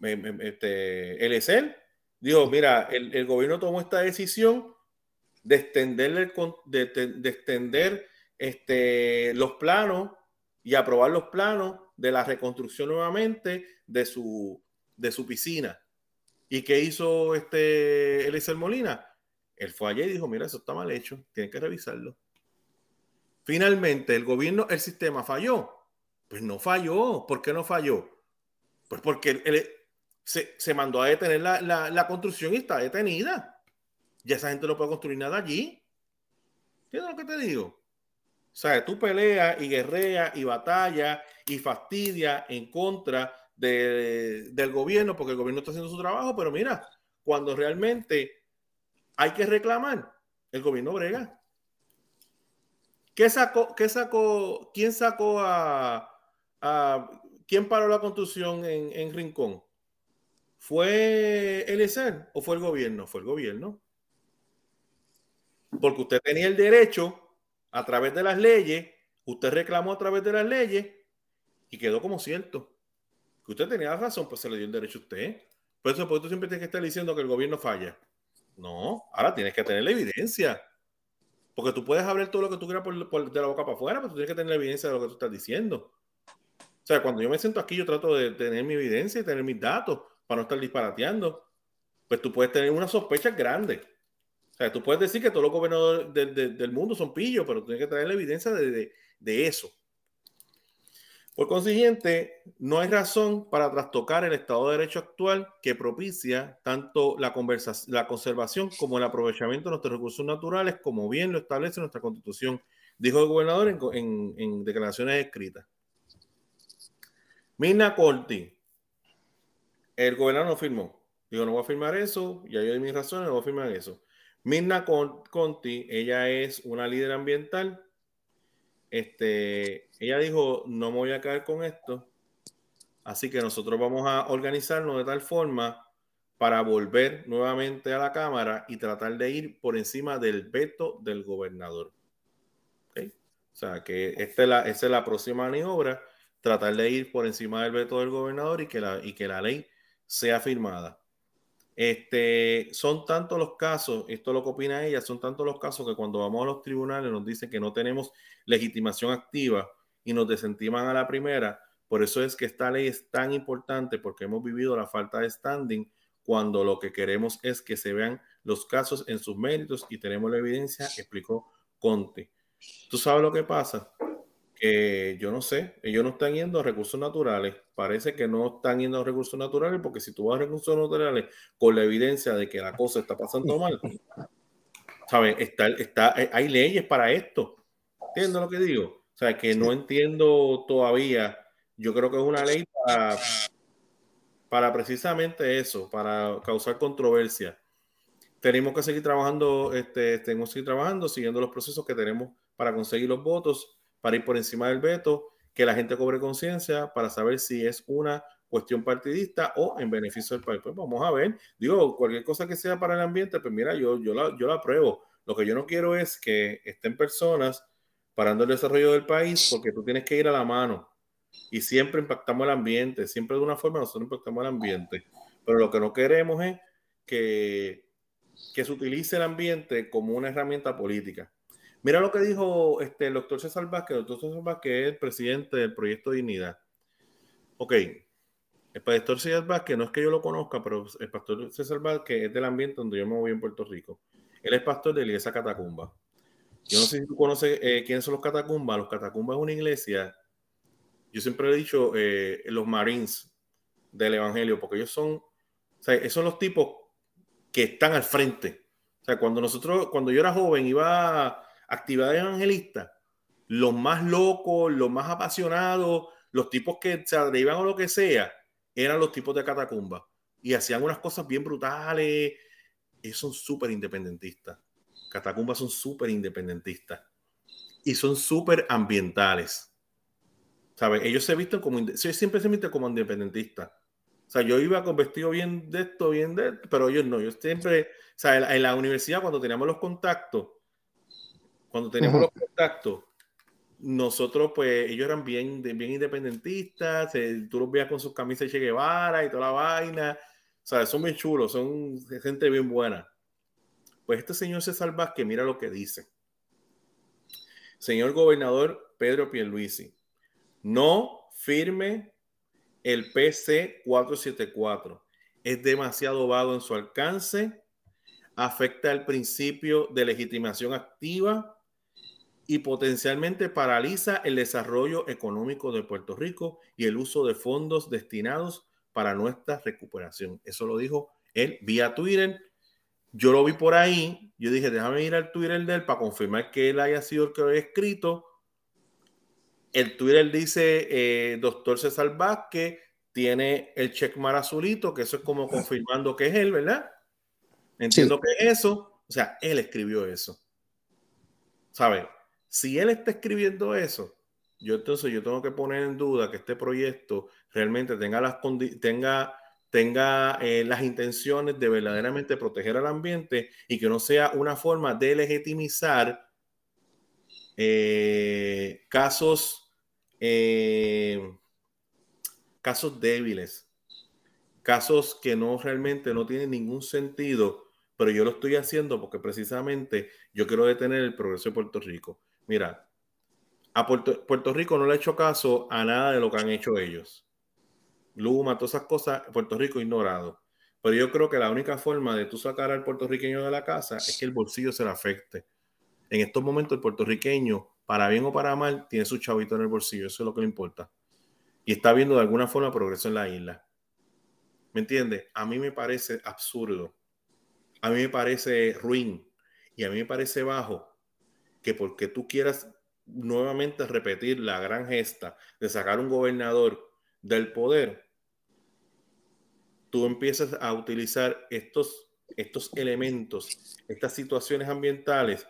Este, él es él. Dijo, mira, el, el, gobierno tomó esta decisión de extender, de, de, extender este, los planos y aprobar los planos de la reconstrucción nuevamente de su, de su piscina. ¿Y qué hizo este Molina? Él fue allá y dijo, mira, eso está mal hecho, tienen que revisarlo. Finalmente, el gobierno, el sistema falló. Pues no falló. ¿Por qué no falló? Pues porque él, se, mandó a detener la, construcción y está detenida. Ya esa gente no puede construir nada allí. ¿Entiendes lo que te digo? O sea, tú peleas y guerreas y batallas y fastidia en contra del gobierno porque el gobierno está haciendo su trabajo, pero mira, cuando realmente hay que reclamar. El gobierno brega. ¿Qué sacó, qué sacó, quién sacó a, quién paró la construcción en, Rincón? ¿Fue el ESER o fue el gobierno? Fue el gobierno. Porque usted tenía el derecho a través de las leyes, usted reclamó a través de las leyes y quedó como cierto. Que usted tenía razón, pues se le dio el derecho a usted. Por eso, porque tú siempre tienes que estar diciendo que el gobierno falla. No, ahora tienes que tener la evidencia. Porque tú puedes hablar todo lo que tú quieras por, de la boca para afuera, pero tú tienes que tener la evidencia de lo que tú estás diciendo. O sea, cuando yo me siento aquí, yo trato de tener mi evidencia y tener mis datos para no estar disparateando. Pues tú puedes tener una sospecha grande. O sea, tú puedes decir que todos los gobernadores del mundo son pillos, pero tienes que tener la evidencia de, de eso. Por consiguiente, no hay razón para trastocar el Estado de Derecho actual que propicia tanto la, la conservación como el aprovechamiento de nuestros recursos naturales, como bien lo establece nuestra Constitución, dijo el gobernador en, declaraciones escritas. Mina Corti, el gobernador no firmó. Digo, no voy a firmar eso, ya yo di mis razones, no voy a firmar eso. Mirna Conti, ella es una líder ambiental este, ella dijo, no me voy a caer con esto, así que nosotros vamos a organizarnos de tal forma para volver nuevamente a la Cámara y tratar de ir por encima del veto del gobernador. O sea, que esta es, la, esta es la próxima maniobra, tratar de ir por encima del veto del gobernador y que la, y que la ley sea firmada. Este, son tantos los casos, esto es lo que opina ella, son tantos los casos que cuando vamos a los tribunales nos dicen que no tenemos legitimación activa y nos desentiman a la primera. Por eso es que esta ley es tan importante porque hemos vivido la falta de standing cuando lo que queremos es que se vean los casos en sus méritos y tenemos la evidencia, explicó Conte. ¿Tú sabes lo que pasa? Que yo no sé, ellos no están yendo a recursos naturales. Parece que no están yendo a recursos naturales porque si tú vas a recursos naturales con la evidencia de que la cosa está pasando mal, ¿sabes? Está, está, hay leyes para esto. ¿Entiendes lo que digo? O sea, que no entiendo todavía. Yo creo que es una ley para, para precisamente eso, para causar controversia. Tenemos que seguir trabajando, este, tenemos que seguir trabajando, siguiendo los procesos que tenemos para conseguir los votos para ir por encima del veto, que la gente cobre conciencia para saber si es una cuestión partidista o en beneficio del país. Pues vamos a ver. Digo, cualquier cosa que sea para el ambiente, pues mira, yo, yo, la, yo la apruebo. Lo que yo no quiero es que estén personas parando el desarrollo del país porque tú tienes que ir a la mano. Y siempre impactamos el ambiente, siempre de una forma nosotros impactamos el ambiente. Pero lo que no queremos es que, que se utilice el ambiente como una herramienta política. Mira lo que dijo este, el doctor César Vázquez. El doctor César Vázquez es el presidente del proyecto Dignidad. Ok, el pastor César Vázquez, no es que yo lo conozca, pero el pastor César Vázquez es del ambiente donde yo me voy en Puerto Rico. Él es pastor de la iglesia Catacumba. Yo no sé si tú conoces eh, quiénes son los Catacumbas. Los Catacumbas es una iglesia, yo siempre he dicho, eh, los Marines del Evangelio, porque ellos son, o sea, esos son los tipos que están al frente. O sea, cuando nosotros, cuando yo era joven, iba actividades evangelistas, los más locos, los más apasionados, los tipos que se atrevían o lo que sea, eran los tipos de catacumba. Y hacían unas cosas bien brutales. Ellos son súper independentistas. Catacumbas son súper independentistas. Y son súper ambientales. ¿Sabes? Ellos se visten como... Ellos siempre se visten como independentistas. O sea, yo iba con vestido bien de esto, bien de esto, pero ellos no. Yo siempre... O sea, en la universidad cuando teníamos los contactos, cuando teníamos los contactos, nosotros, pues, ellos eran bien, bien independentistas, tú los veías con sus camisas de Che Guevara y toda la vaina, o sea, son muy chulos, son gente bien buena. Pues este señor César Vázquez, mira lo que dice. Señor gobernador Pedro Pierluisi, no firme el PC 474. Es demasiado vago en su alcance, afecta el principio de legitimación activa y potencialmente paraliza el desarrollo económico de Puerto Rico y el uso de fondos destinados para nuestra recuperación. Eso lo dijo él vía Twitter. Yo lo vi por ahí. Yo dije, déjame ir al Twitter de él para confirmar que él haya sido el que lo haya escrito. El Twitter dice, eh, doctor César Vázquez tiene el checkmark azulito, que eso es como confirmando que es él, ¿verdad? Entiendo que es eso. O sea, él escribió eso. ¿Sabe? Si él está escribiendo eso, yo entonces yo tengo que poner en duda que este proyecto realmente tenga las tenga eh, las intenciones de verdaderamente proteger al ambiente y que no sea una forma de legitimizar eh, casos eh, casos débiles. casos que no realmente no tienen ningún sentido, pero yo lo estoy haciendo porque precisamente yo quiero detener el progreso de Puerto Rico. Mira, a Puerto, Rico no le he hecho caso a nada de lo que han hecho ellos. Luma, todas esas cosas, Puerto Rico ignorado. Pero yo creo que la única forma de tú sacar al puertorriqueño de la casa es que el bolsillo se le afecte. En estos momentos el puertorriqueño, para bien o para mal, tiene su chavito en el bolsillo. Eso es lo que le importa. Y está viendo de alguna forma progreso en la isla. ¿Me entiendes? A mí me parece absurdo. A mí me parece ruin. Y a mí me parece bajo que porque tú quieras nuevamente repetir la gran gesta de sacar un gobernador del poder, tú empiezas a utilizar estos, estos elementos, estas situaciones ambientales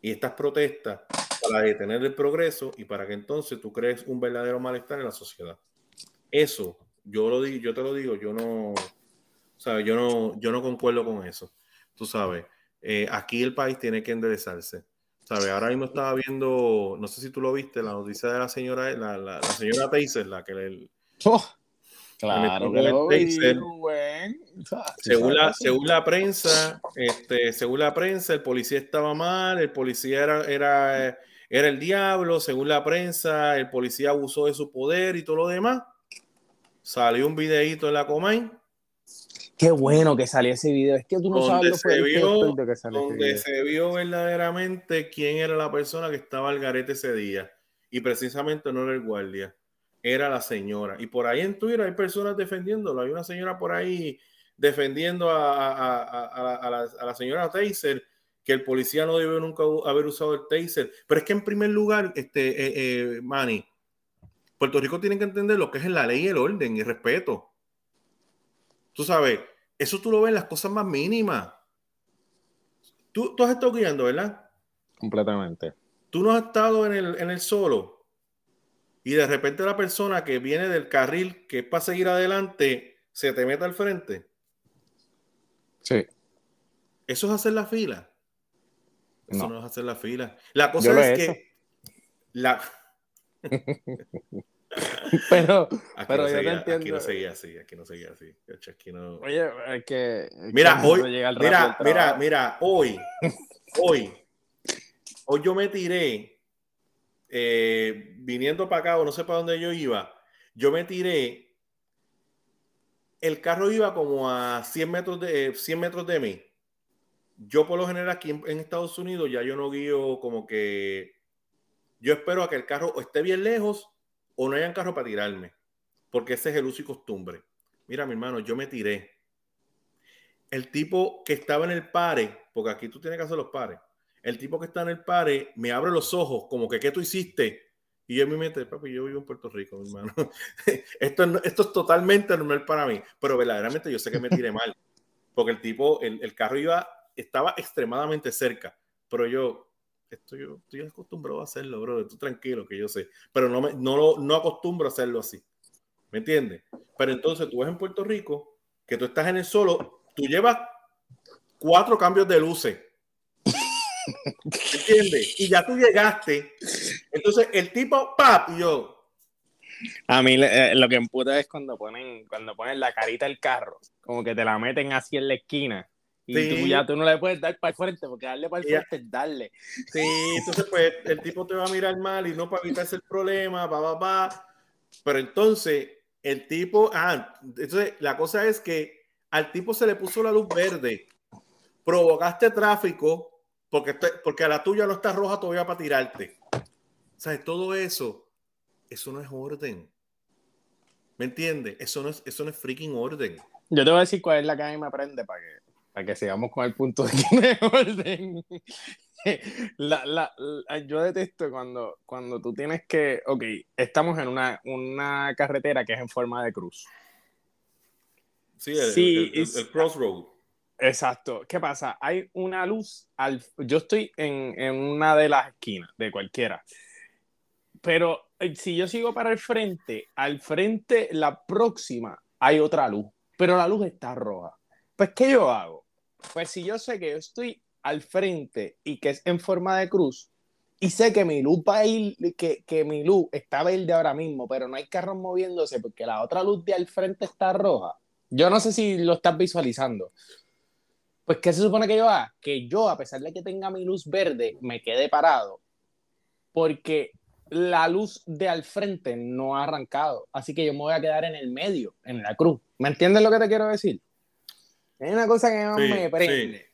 y estas protestas para detener el progreso y para que entonces tú crees un verdadero malestar en la sociedad. Eso, yo lo digo, yo te lo digo, yo no, sabes, yo no, yo no concuerdo con eso. Tú sabes, eh, aquí el país tiene que enderezarse. ¿Sabes? Ahora mismo estaba viendo, no sé si tú lo viste, la noticia de la señora, la, la, señora Taser, la que le, oh. Claro, según, la, según la prensa, este, según la prensa, el policía estaba mal, el policía era, era, era el diablo, según la prensa, el policía abusó de su poder y todo lo demás. Salió un videíto en la Comay. Qué bueno que salió ese video. Es que tú no sabes lo se vio, que Donde se vio verdaderamente quién era la persona que estaba al garete ese día. Y precisamente no era el guardia era la señora. Y por ahí en Twitter hay personas defendiéndolo. Hay una señora por ahí defendiendo a, la, señora Taser, que el policía no debe nunca haber usado el Taser. Pero es que en primer lugar, este, eh, eh, Manny, Puerto Rico tiene que entender lo que es la ley y el orden y el respeto. Tú sabes, eso tú lo ves en las cosas más mínimas. Tú, tú has estado guiando, ¿verdad? Completamente. Tú no has estado en el, en el solo y de repente la persona que viene del carril que es para seguir adelante se te mete al frente. Sí. Eso es hacer la fila. Eso no, es hacer la fila. La cosa es que la pero, aquí pero no yo seguía, te entiendo. Aquí no seguía así, aquí no seguía así. Aquí no... Oye, es que. Mira, hoy, mira, mira, mira, hoy, hoy, hoy yo me tiré eh, viniendo para acá o no sé para dónde yo iba, yo me tiré, el carro iba como a 100 metros de, 100 metros de mí. Yo por lo general aquí en, Estados Unidos ya yo no guío como que yo espero a que el carro esté bien lejos o no haya un carro para tirarme, porque ese es el uso y costumbre. Mira, mi hermano, yo me tiré. El tipo que estaba en el pare, porque aquí tú tienes que hacer los pares, el tipo que está en el pare me abre los ojos, como que, ¿qué tú hiciste? Y yo mi mente, papi, yo vivo en Puerto Rico, mi hermano. esto, esto es totalmente normal para mí, pero verdaderamente yo sé que me tiré mal, porque el tipo, el, carro iba, estaba extremadamente cerca, pero yo, esto yo estoy acostumbrado a hacerlo, bro, tú tranquilo, que yo sé, pero no, me, no, no acostumbro a hacerlo así, ¿me entiendes? Pero entonces tú ves en Puerto Rico que tú estás en el solo, tú llevas cuatro cambios de luces ¿Entiendes? Y ya tú llegaste. Entonces el tipo, pap, yo. A mí eh, lo que emputa es cuando ponen, cuando ponen la carita del carro, como que te la meten así en la esquina. Y tú ya tú no le puedes dar para el frente, porque darle para el frente es darle. Sí, entonces pues el tipo te va a mirar mal y no para evitarse el problema, pa, pa, pa. Pero entonces el tipo, ah, entonces la cosa es que al tipo se le puso la luz verde, provocaste tráfico, porque, porque a la tuya no está roja todavía para tirarte. O sea, todo eso, eso no es orden. ¿Me entiendes? Eso no es, eso no es freaking orden. Yo te voy a decir cuál es la que a mí me aprende para que, para que sigamos con el punto de que orden. La, la, yo detesto cuando, cuando tú tienes que, ok, estamos en una, una carretera que es en forma de cruz. Sí, el, el crossroad. Exacto. ¿Qué pasa? Hay una luz, al, yo estoy en, en una de las esquinas, de cualquiera. Pero eh, si yo sigo para el frente, al frente, la próxima, hay otra luz, pero la luz está roja. Pues, ¿qué yo hago? Pues si yo sé que yo estoy al frente y que es en forma de cruz, y sé que mi luz va a ir, que, que mi luz está verde ahora mismo, pero no hay carros moviéndose porque la otra luz de al frente está roja, Yo no sé si lo estás visualizando. Pues, ¿qué se supone que yo haga? Que yo, a pesar de que tenga mi luz verde, me quede parado. Porque la luz de al frente no ha arrancado. Así que yo me voy a quedar en el medio, en la cruz. ¿Me entiendes lo que te quiero decir? Es una cosa que no me prende.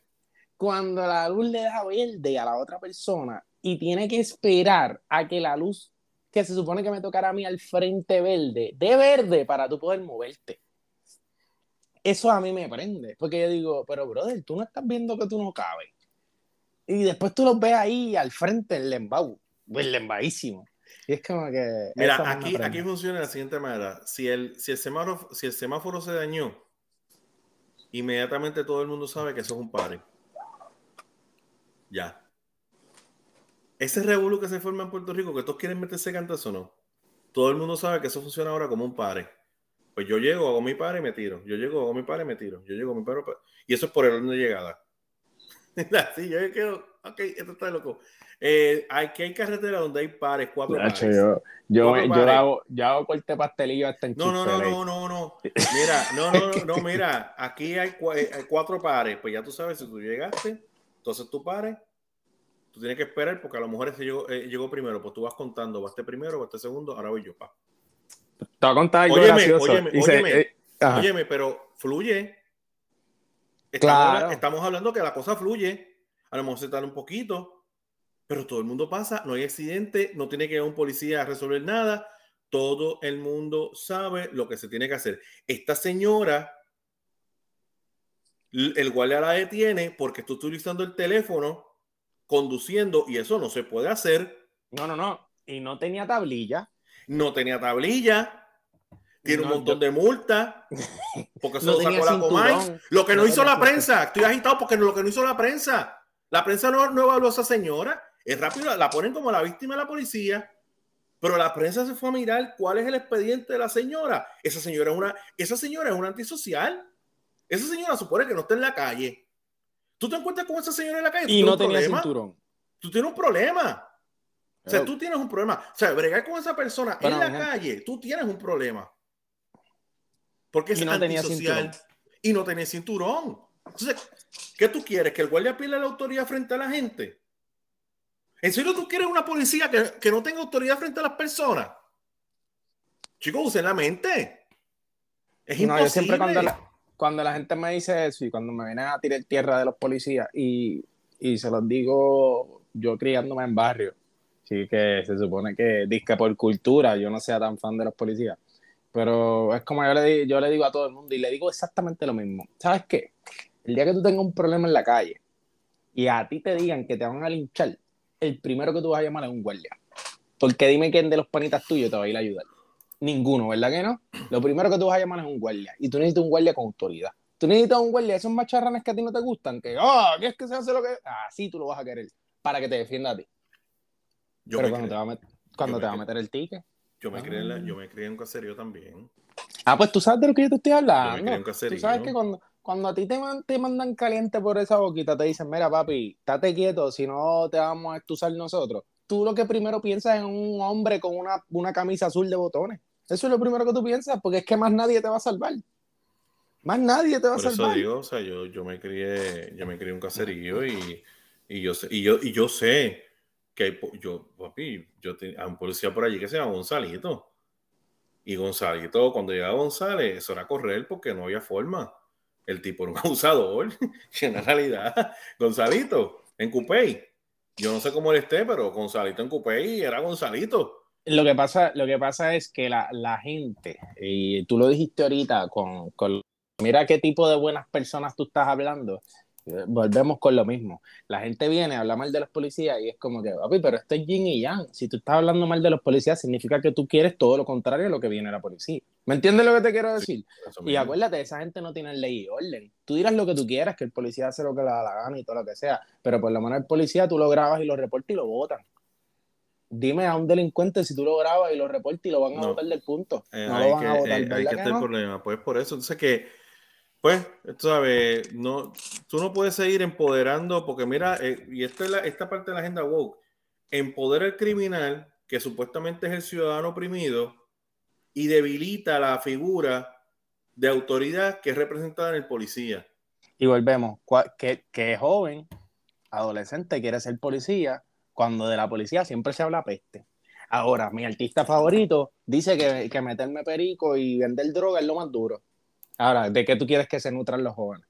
Cuando la luz le da verde a la otra persona y tiene que esperar a que la luz que se supone que me tocara a mí al frente verde, de verde para tú poder moverte. Eso a mí me prende, porque yo digo, pero brother, tú no estás viendo que tú no cabes. Y después tú los ves ahí al frente, el lembau, el lembaísimo. Y es como que... Mira, aquí, aquí funciona de la siguiente manera. Si el, si, el semáforo, si el semáforo se dañó, inmediatamente todo el mundo sabe que eso es un pare. Ya. Ese revuelo que se forma en Puerto Rico, que todos quieren meterse cantazo o no, todo el mundo sabe que eso funciona ahora como un pare. Pues yo llego, hago mi pare y me tiro. Yo llego, hago mi pare y me tiro. Yo llego, mi pare, y eso es por el orden de llegada. Así, yo quedo, ok, esto está loco. Eh, aquí hay carreteras donde hay pares, cuatro pares. Yo, yo, hago, yo hago corte pastelillo hasta en no, no, no, no, no, no. Mira, no, no, no, no, mira, aquí hay, eh, hay cuatro pares. Pues ya tú sabes, si tú llegaste, entonces tú pares tú tienes que esperar porque a lo mejor ese llegó, eh, llegó primero, pues tú vas contando, vas primero, vas segundo, ahora voy yo, pa. Te voy a contar algo óyeme, gracioso. Óyeme, óyeme, eh, óyeme, pero fluye. Estamos, claro. estamos hablando que la cosa fluye. A lo mejor se tarda un poquito, pero todo el mundo pasa, no hay accidente, no tiene que ir un policía a resolver nada. Todo el mundo sabe lo que se tiene que hacer. Esta señora, el guardia la detiene porque está utilizando el teléfono conduciendo y eso no se puede hacer. No, no, no. Y no tenía tablilla. No tenía tablilla. Tiene un montón de multas. Porque eso lo sacó la Comay. Lo que no, hizo la prensa. Estoy agitado porque lo que no hizo la prensa. La prensa no, no evaluó a esa señora. Es rápido, la ponen como la víctima de la policía. Pero la prensa se fue a mirar cuál es el expediente de la señora. Esa señora es una, esa señora es una antisocial. Esa señora supone que no está en la calle. Tú te encuentras con esa señora en la calle. Y no tenía cinturón. Tú tienes un problema. O sea, tú tienes un problema. O sea, bregar con esa persona en la calle, tú tienes un problema. Porque es no antisocial y no tenía cinturón. Entonces, ¿qué tú quieres? ¿Que el guardia pierda la autoridad frente a la gente? ¿En serio tú quieres una policía que, no tenga autoridad frente a las personas? Chicos, usen la mente. Es imposible. Yo siempre cuando cuando la gente me dice eso y cuando me vienen a tirar tierra de los policías y, y se los digo yo criándome en barrio, sí que se supone que disque por cultura yo no sea tan fan de los policías, pero es como yo le, yo le digo a todo el mundo y le digo exactamente lo mismo. ¿Sabes qué? El día que tú tengas un problema en la calle y a ti te digan que te van a linchar, el primero que tú vas a llamar es un guardia. Porque dime quién de los panitas tuyos te va a ir a ayudar. Ninguno, ¿verdad que no? Lo primero que tú vas a llamar es un guardia. Y tú necesitas un guardia con autoridad. Tú necesitas un guardia, esos macharranes que a ti no te gustan, que, oh, ¿qué es que se hace lo que. Así tú lo vas a querer, para que te defienda a ti. Yo Pero cuando, te va, a cuando te va a meter el ticket. Yo me, crié en la, yo me crié en un caserío también. Ah, pues tú sabes de lo que yo te estoy hablando. Yo me crié en caserío. Tú sabes que cuando, cuando a ti te, te, mandan caliente por esa boquita, te dicen, mira, papi, estate quieto, si no te vamos a estusar nosotros. Tú lo que primero piensas es un hombre con una, una camisa azul de botones. Eso es lo primero que tú piensas, porque es que más nadie te va a salvar. Más nadie te va a salvar. Eso digo, o sea, yo, yo me crié, yo me crié un caserío y, y, yo sé, y yo, y yo sé que hay, yo, papi, yo tenía un policía por allí que se llama Gonzalito. Y Gonzalito, cuando llegaba González, eso era correr porque no había forma. El tipo era un abusador, en realidad, Gonzalito, en Cupey. Yo no sé cómo él esté, pero Gonzalito en Cupey era Gonzalito. Lo que pasa, lo que pasa es que la, la gente, y tú lo dijiste ahorita, con, con, mira qué tipo de buenas personas tú estás hablando, volvemos con lo mismo. La gente viene, habla mal de los policías y es como que, papi, pero esto es yin y yang. Si tú estás hablando mal de los policías, significa que tú quieres todo lo contrario a lo que viene la policía. ¿Me entiendes lo que te quiero decir? y acuérdate, esa gente no tiene ley y orden. Tú dirás lo que tú quieras, que el policía hace lo que le da la gana y todo lo que sea, pero por lo menos el policía tú lo grabas y lo reportas y lo votan dime a un delincuente si tú lo grabas y lo reportas y lo van a votar del punto. Eh, no lo van a votar. Eh, hay que, el problema. Pues por eso, entonces que, pues, tú sabes, no, tú no puedes seguir empoderando, porque mira, eh, y esta es la, esta parte de la agenda woke, empodera al criminal, que supuestamente es el ciudadano oprimido, y debilita la figura de autoridad que es representada en el policía. Y volvemos, que, que joven, adolescente, quiere ser policía, cuando de la policía siempre se habla peste. Ahora, mi artista favorito dice que, que meterme perico y vender droga es lo más duro. Ahora, ¿de qué tú quieres que se nutran los jóvenes?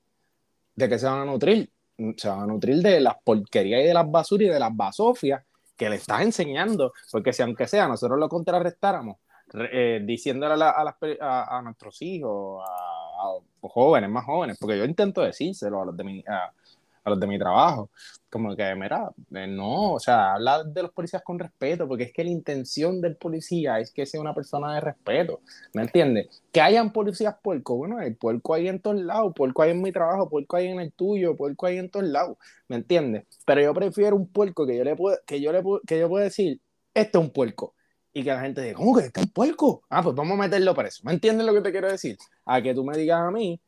¿De qué se van a nutrir? Se van a nutrir de las porquerías y de las basuras y de las basofias que le estás enseñando. Porque si aunque sea nosotros lo contrarrestáramos, eh, diciéndole a, a, nuestros hijos, a, jóvenes, más jóvenes, porque yo intento decírselo a los de mi, a los de mi trabajo. Como que, mira, eh, no, o sea, habla de los policías con respeto, porque es que la intención del policía es que sea una persona de respeto, ¿me entiendes? Que hayan policías puerco, bueno, el puerco hay en todos lados, puerco hay en mi trabajo, puerco hay en el tuyo, puerco hay en todos lados, ¿me entiendes? Pero yo prefiero un puerco que yo le puedo, que yo le que yo puedo decir, este es un puerco, y que la gente diga, ¿cómo que este es un puerco? Ah, pues vamos a meterlo preso. ¿Me entiendes lo que te quiero decir? A que tú me digas a mí,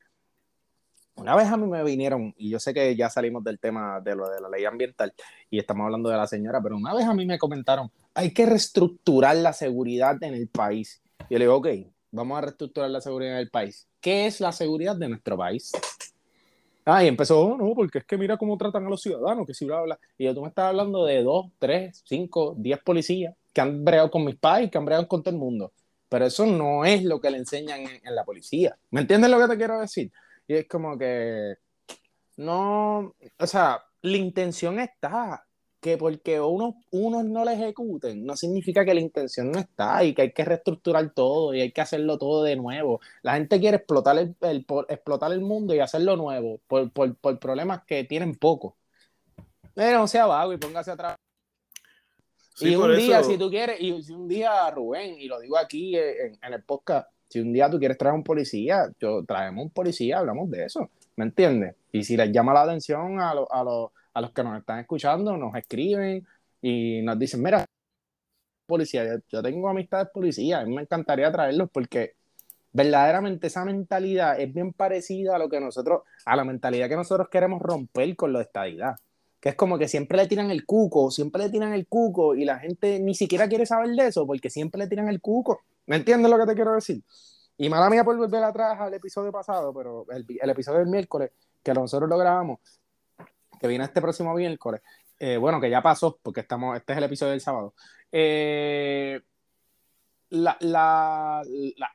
una vez a mí me vinieron, y yo sé que ya salimos del tema de lo de la ley ambiental y estamos hablando de la señora, pero una vez a mí me comentaron, hay que reestructurar la seguridad en el país. Y yo le digo, ok, vamos a reestructurar la seguridad en el país. ¿Qué es la seguridad de nuestro país? Ah, y empezó, oh, no, porque es que mira cómo tratan a los ciudadanos, que si bla, bla. Y yo, tú me estás hablando de dos, tres, cinco, diez policías que han bregado con mis pais, que han bregado con todo el mundo. Pero eso no es lo que le enseñan en la policía. ¿Me entiendes lo que te quiero decir? Y es como que no, o sea, la intención está, que porque unos, unos no la ejecuten, no significa que la intención no está y que hay que reestructurar todo y hay que hacerlo todo de nuevo. La gente quiere explotar el, explotar el mundo y hacerlo nuevo por, por, por problemas que tienen poco. Pero no sea vago y póngase atrás. y un día, si tú quieres, y si un día, Rubén, y lo digo aquí en, en el podcast, si un día tú quieres traer un policía, yo traemos un policía, hablamos de eso, ¿me entiendes? Y si les llama la atención a, a, los que nos están escuchando, nos escriben y nos dicen, mira, policía, yo, tengo amistades policías, a mí me encantaría traerlos porque verdaderamente esa mentalidad es bien parecida a lo que nosotros, a la mentalidad que nosotros queremos romper con lo de estadidad. Que es como que siempre le tiran el cuco, siempre le tiran el cuco y la gente ni siquiera quiere saber de eso porque siempre le tiran el cuco. ¿Me entiendes lo que te quiero decir? Y mala mía por volver atrás al episodio pasado, pero el, episodio del miércoles, que nosotros lo grabamos, que viene este próximo miércoles, eh, bueno, que ya pasó, porque estamos, este es el episodio del sábado. Eh, la, la,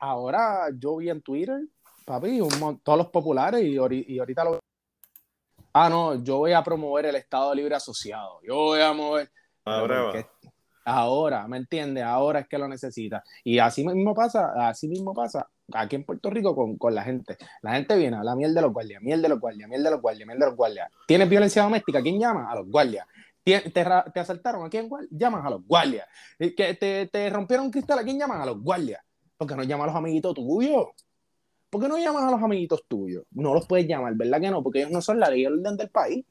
ahora yo vi en Twitter, papi, todos los populares y, y ahorita lo... Ah, no, yo voy a promover el Estado Libre Asociado. Yo voy a mover... Ahora Ahora, ¿me entiendes? Ahora es que lo necesita. Y así mismo pasa, así mismo pasa aquí en Puerto Rico con, con la gente. La gente viene a la miel de los guardias, miel de los guardias, miel de los guardias, miel de los guardias. ¿Tienes violencia doméstica? ¿A quién llama? A los guardias. ¿Te, te, asaltaron? ¿A quién llaman? A los guardias. ¿Que te, te rompieron un cristal? ¿A quién llaman? A los guardias. ¿Por qué no llaman a los amiguitos tuyos? ¿Por qué no llaman a los amiguitos tuyos? No los puedes llamar, ¿verdad que no? Porque ellos no son la ley y orden del país.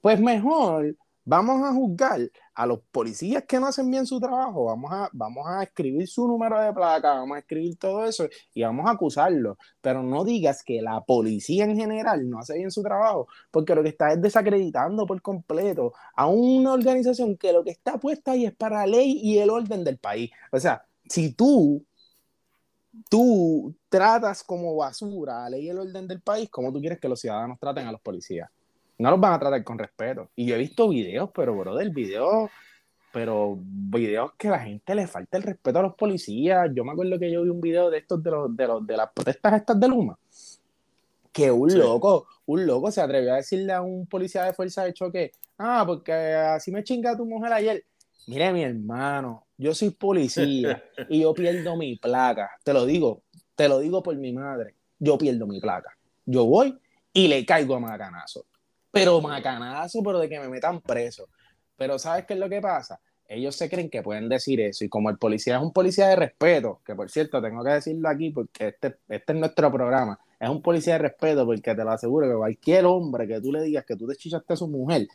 Pues mejor vamos a juzgar a los policías que no hacen bien su trabajo, vamos a, vamos a escribir su número de placa, vamos a escribir todo eso y vamos a acusarlo. Pero no digas que la policía en general no hace bien su trabajo, porque lo que está es desacreditando por completo a una organización que lo que está puesta ahí es para la ley y el orden del país. O sea, si tú, tú tratas como basura a la ley y el orden del país, ¿cómo tú quieres que los ciudadanos traten a los policías? no los van a tratar con respeto. Y yo he visto videos, pero bro, del video, pero videos que a la gente le falta el respeto a los policías. Yo me acuerdo que yo vi un video de estos de los de los de las protestas estas de Luma. Que un loco, un loco se atrevió a decirle a un policía de fuerza de choque, ah, porque así me chinga tu mujer ayer. Mire, mi hermano, yo soy policía y yo pierdo mi placa. Te lo digo, te lo digo por mi madre. Yo pierdo mi placa. Yo voy y le caigo a macanazo pero macanazo, pero de que me metan preso. Pero ¿sabes qué es lo que pasa? Ellos se creen que pueden decir eso y como el policía es un policía de respeto, que por cierto tengo que decirlo aquí porque este, este es nuestro programa, es un policía de respeto porque te lo aseguro que cualquier hombre que tú le digas que tú te chichaste a su mujer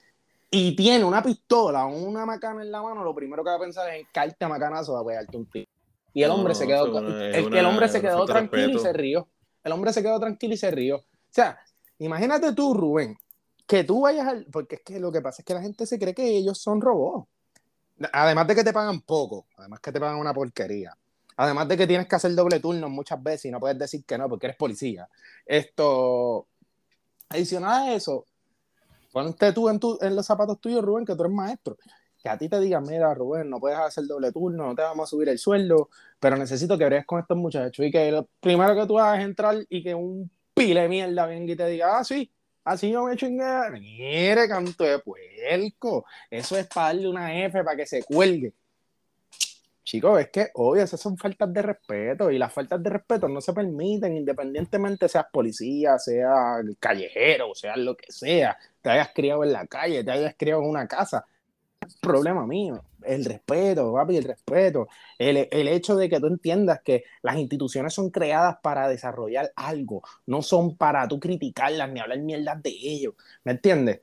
y tiene una pistola o una macana en la mano, lo primero que va a pensar es en a macanazo a pegarte un tiro. Y el hombre se quedó, el, el hombre se quedó tranquilo y se rió. El hombre se quedó tranquilo y se rió. O sea, imagínate tú, Rubén, que tú vayas al. Porque es que lo que pasa es que la gente se cree que ellos son robots. Además de que te pagan poco, además que te pagan una porquería. Además de que tienes que hacer doble turno muchas veces y no puedes decir que no porque eres policía. Esto, adicional a eso, ponte tú en, tu, en los zapatos tuyos, Rubén, que tú eres maestro. Que a ti te digan, mira, Rubén, no puedes hacer doble turno, no te vamos a subir el sueldo, pero necesito que bregues con estos muchachos y que lo primero que tú hagas es entrar y que un pile de mierda venga y te diga, ah, sí, así yo me chingué. Mire, canto de puerco. Eso es para darle una F para que se cuelgue. Chicos, es que obvio, esas son faltas de respeto y las faltas de respeto no se permiten independientemente seas policía, sea callejero, sea lo que sea, te hayas criado en la calle, te hayas criado en una casa. Problema mío, el respeto, papi, el respeto. El, el hecho de que tú entiendas que las instituciones son creadas para desarrollar algo, no son para tú criticarlas ni hablar mierdas de ellos, ¿me entiendes?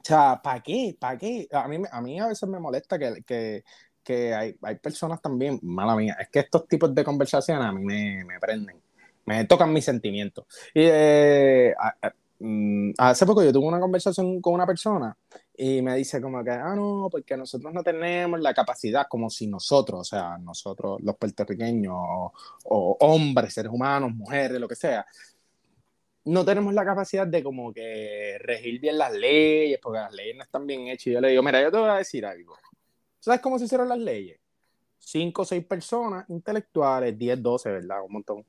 O sea, ¿para qué? ¿Para qué? A mí, a mí a veces me molesta que, que, que hay, hay, personas también, mala mía, es que estos tipos de conversaciones a mí me, me prenden, me tocan mis sentimientos. Y eh, mm, hace poco yo tuve una conversación con una persona y me dice como que, ah, no, porque nosotros no tenemos la capacidad, como si nosotros, o sea, nosotros los puertorriqueños, o, o hombres, seres humanos, mujeres, lo que sea, no tenemos la capacidad de como que regir bien las leyes, porque las leyes no están bien hechas. Y yo le digo, mira, yo te voy a decir algo ¿Sabes cómo se hicieron las leyes? Cinco o seis personas intelectuales, 10, 12, ¿verdad? Un montón.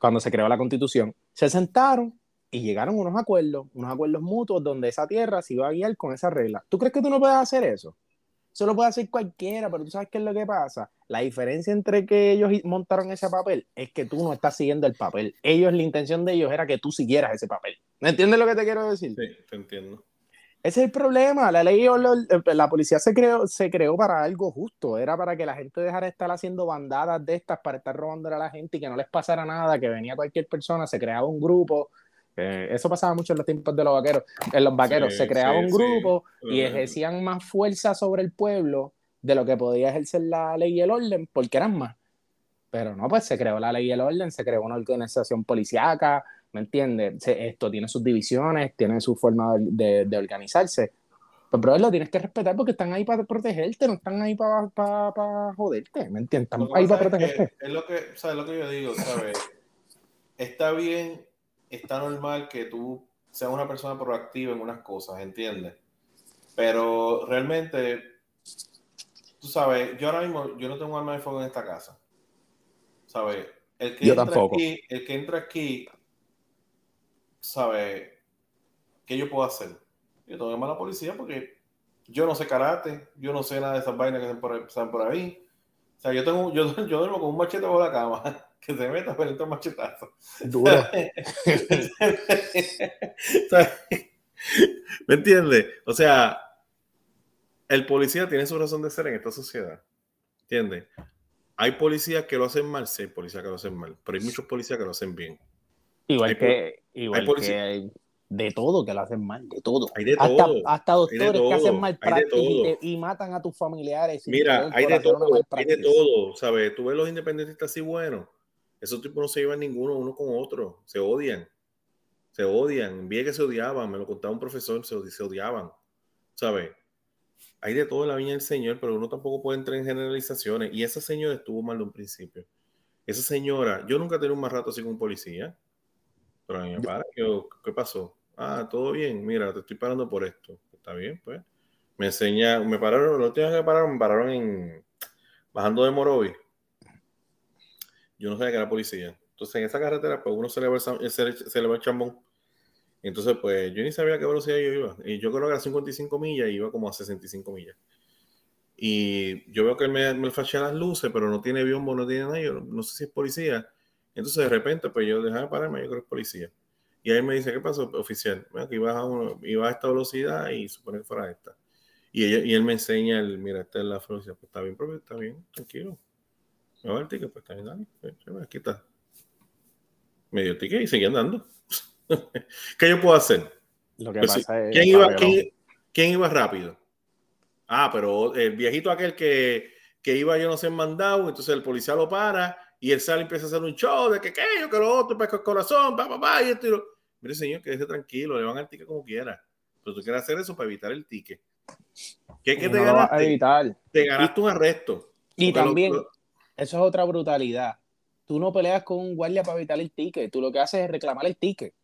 Cuando se creó la constitución, se sentaron y llegaron unos acuerdos, unos acuerdos mutuos donde esa tierra se iba a guiar con esa regla. ¿Tú crees que tú no puedes hacer eso? Eso lo puede hacer cualquiera, pero tú sabes qué es lo que pasa. La diferencia entre que ellos montaron ese papel es que tú no estás siguiendo el papel. Ellos, la intención de ellos era que tú siguieras ese papel. ¿Me entiendes lo que te quiero decir? Sí, te entiendo. Ese es el problema. La ley, la policía se creó, se creó para algo justo. Era para que la gente dejara de estar haciendo bandadas de estas para estar robando a la gente y que no les pasara nada, que venía cualquier persona, se creaba un grupo. Eso pasaba mucho en los tiempos de los vaqueros. En los vaqueros se creaba un grupo y ejercían más fuerza sobre el pueblo de lo que podía ejercer la ley y el orden, porque eran más. Pero no, pues se creó la ley y el orden, se creó una organización policíaca, ¿me entiendes? Esto tiene sus divisiones, tiene su forma de, de organizarse. Pues, bro, lo tienes que respetar porque están ahí para protegerte, no están ahí para, para, joderte, ¿me entiendes? Están ahí para protegerte. Es, lo que, ¿sabes lo que yo digo? ¿sabes? Está bien, está normal que tú seas una persona proactiva en unas cosas, ¿entiendes? Pero realmente, tú sabes, yo ahora mismo, yo no tengo un arma de fuego en esta casa. ¿Sabes? El que yo entra tampoco. Aquí, el que entra aquí ¿sabe? ¿Qué yo puedo hacer? Yo tengo que llamar a la policía porque yo no sé karate, yo no sé nada de esas vainas que están por, ahí. O sea, yo tengo, yo, yo duermo con un machete bajo la cama, que se meta pero entra un machetazo. Duro. ¿Me entiendes? O sea, el policía tiene su razón de ser en esta sociedad. ¿Entiendes? Hay policías que lo hacen mal, sí, hay policías que lo hacen mal, pero hay muchos policías que lo hacen bien. Igual que, igual que hay de todo que lo hacen mal, de todo. Hay de hasta, todo. hasta doctores todo, que hacen mal prácticas y, y matan a tus familiares. Mira, hay de todo, mal hay de todo, ¿sabes? Tú ves los independentistas así buenos. Esos tipos no se llevan ninguno uno con otro. Se odian. Se odian. Vi que se odiaban. Me lo contaba un profesor. Se, se odiaban. ¿Sabes? Hay de todo en la viña del Señor, pero uno tampoco puede entrar en generalizaciones. Y esa señora estuvo mal de un principio. Esa señora, yo nunca tenido un más rato así con un policía. Pero a mí me para, yo, ¿qué pasó? Ah, todo bien, mira, te estoy parando por esto. Está bien, pues. Me enseña, me pararon, la última que me pararon, me pararon en, bajando de Morovi. Yo no sabía que era policía. Entonces, en esa carretera, pues uno se le va el, va el chambón. Entonces, pues yo ni sabía a qué velocidad yo iba. Y yo creo que a 55 millas iba como a 65 millas. Y yo veo que él me, me flashea las luces, pero no tiene biombo, no tiene nada. Yo no, no sé si es policía. Entonces, de repente, pues yo dejaba de pararme, yo creo que es policía. Y ahí me dice, ¿qué pasó, oficial? Bueno, que ibas a, uno, iba a esta velocidad y supone que fuera esta. Y, ella, y él me enseña, el, mira, esta es la velocidad. Pues está bien, profe, está bien, tranquilo. Me va ticket, pues dale. Pues, chévere, aquí está. Me dio el ticket y seguí andando. ¿Qué yo puedo hacer? Lo que Pues pasa es. ¿Quién, iba, quién, quién iba rápido? Ah, pero el viejito aquel que, que iba, yo no sé, mandado, entonces el policía lo para y él sale y empieza a hacer un show de que, que yo, que lo otro, pesca el corazón, pa, pa, pa, y esto y lo... Mire, señor, quédese tranquilo, le van el ticket como quiera. Pero tú quieres hacer eso para evitar el ticket. ¿Qué, qué te no a ganaste? evitar. Te ganaste un arresto. Y también, lo- Eso es otra brutalidad. Tú no peleas con un guardia para evitar el ticket, tú lo que haces es reclamar el ticket.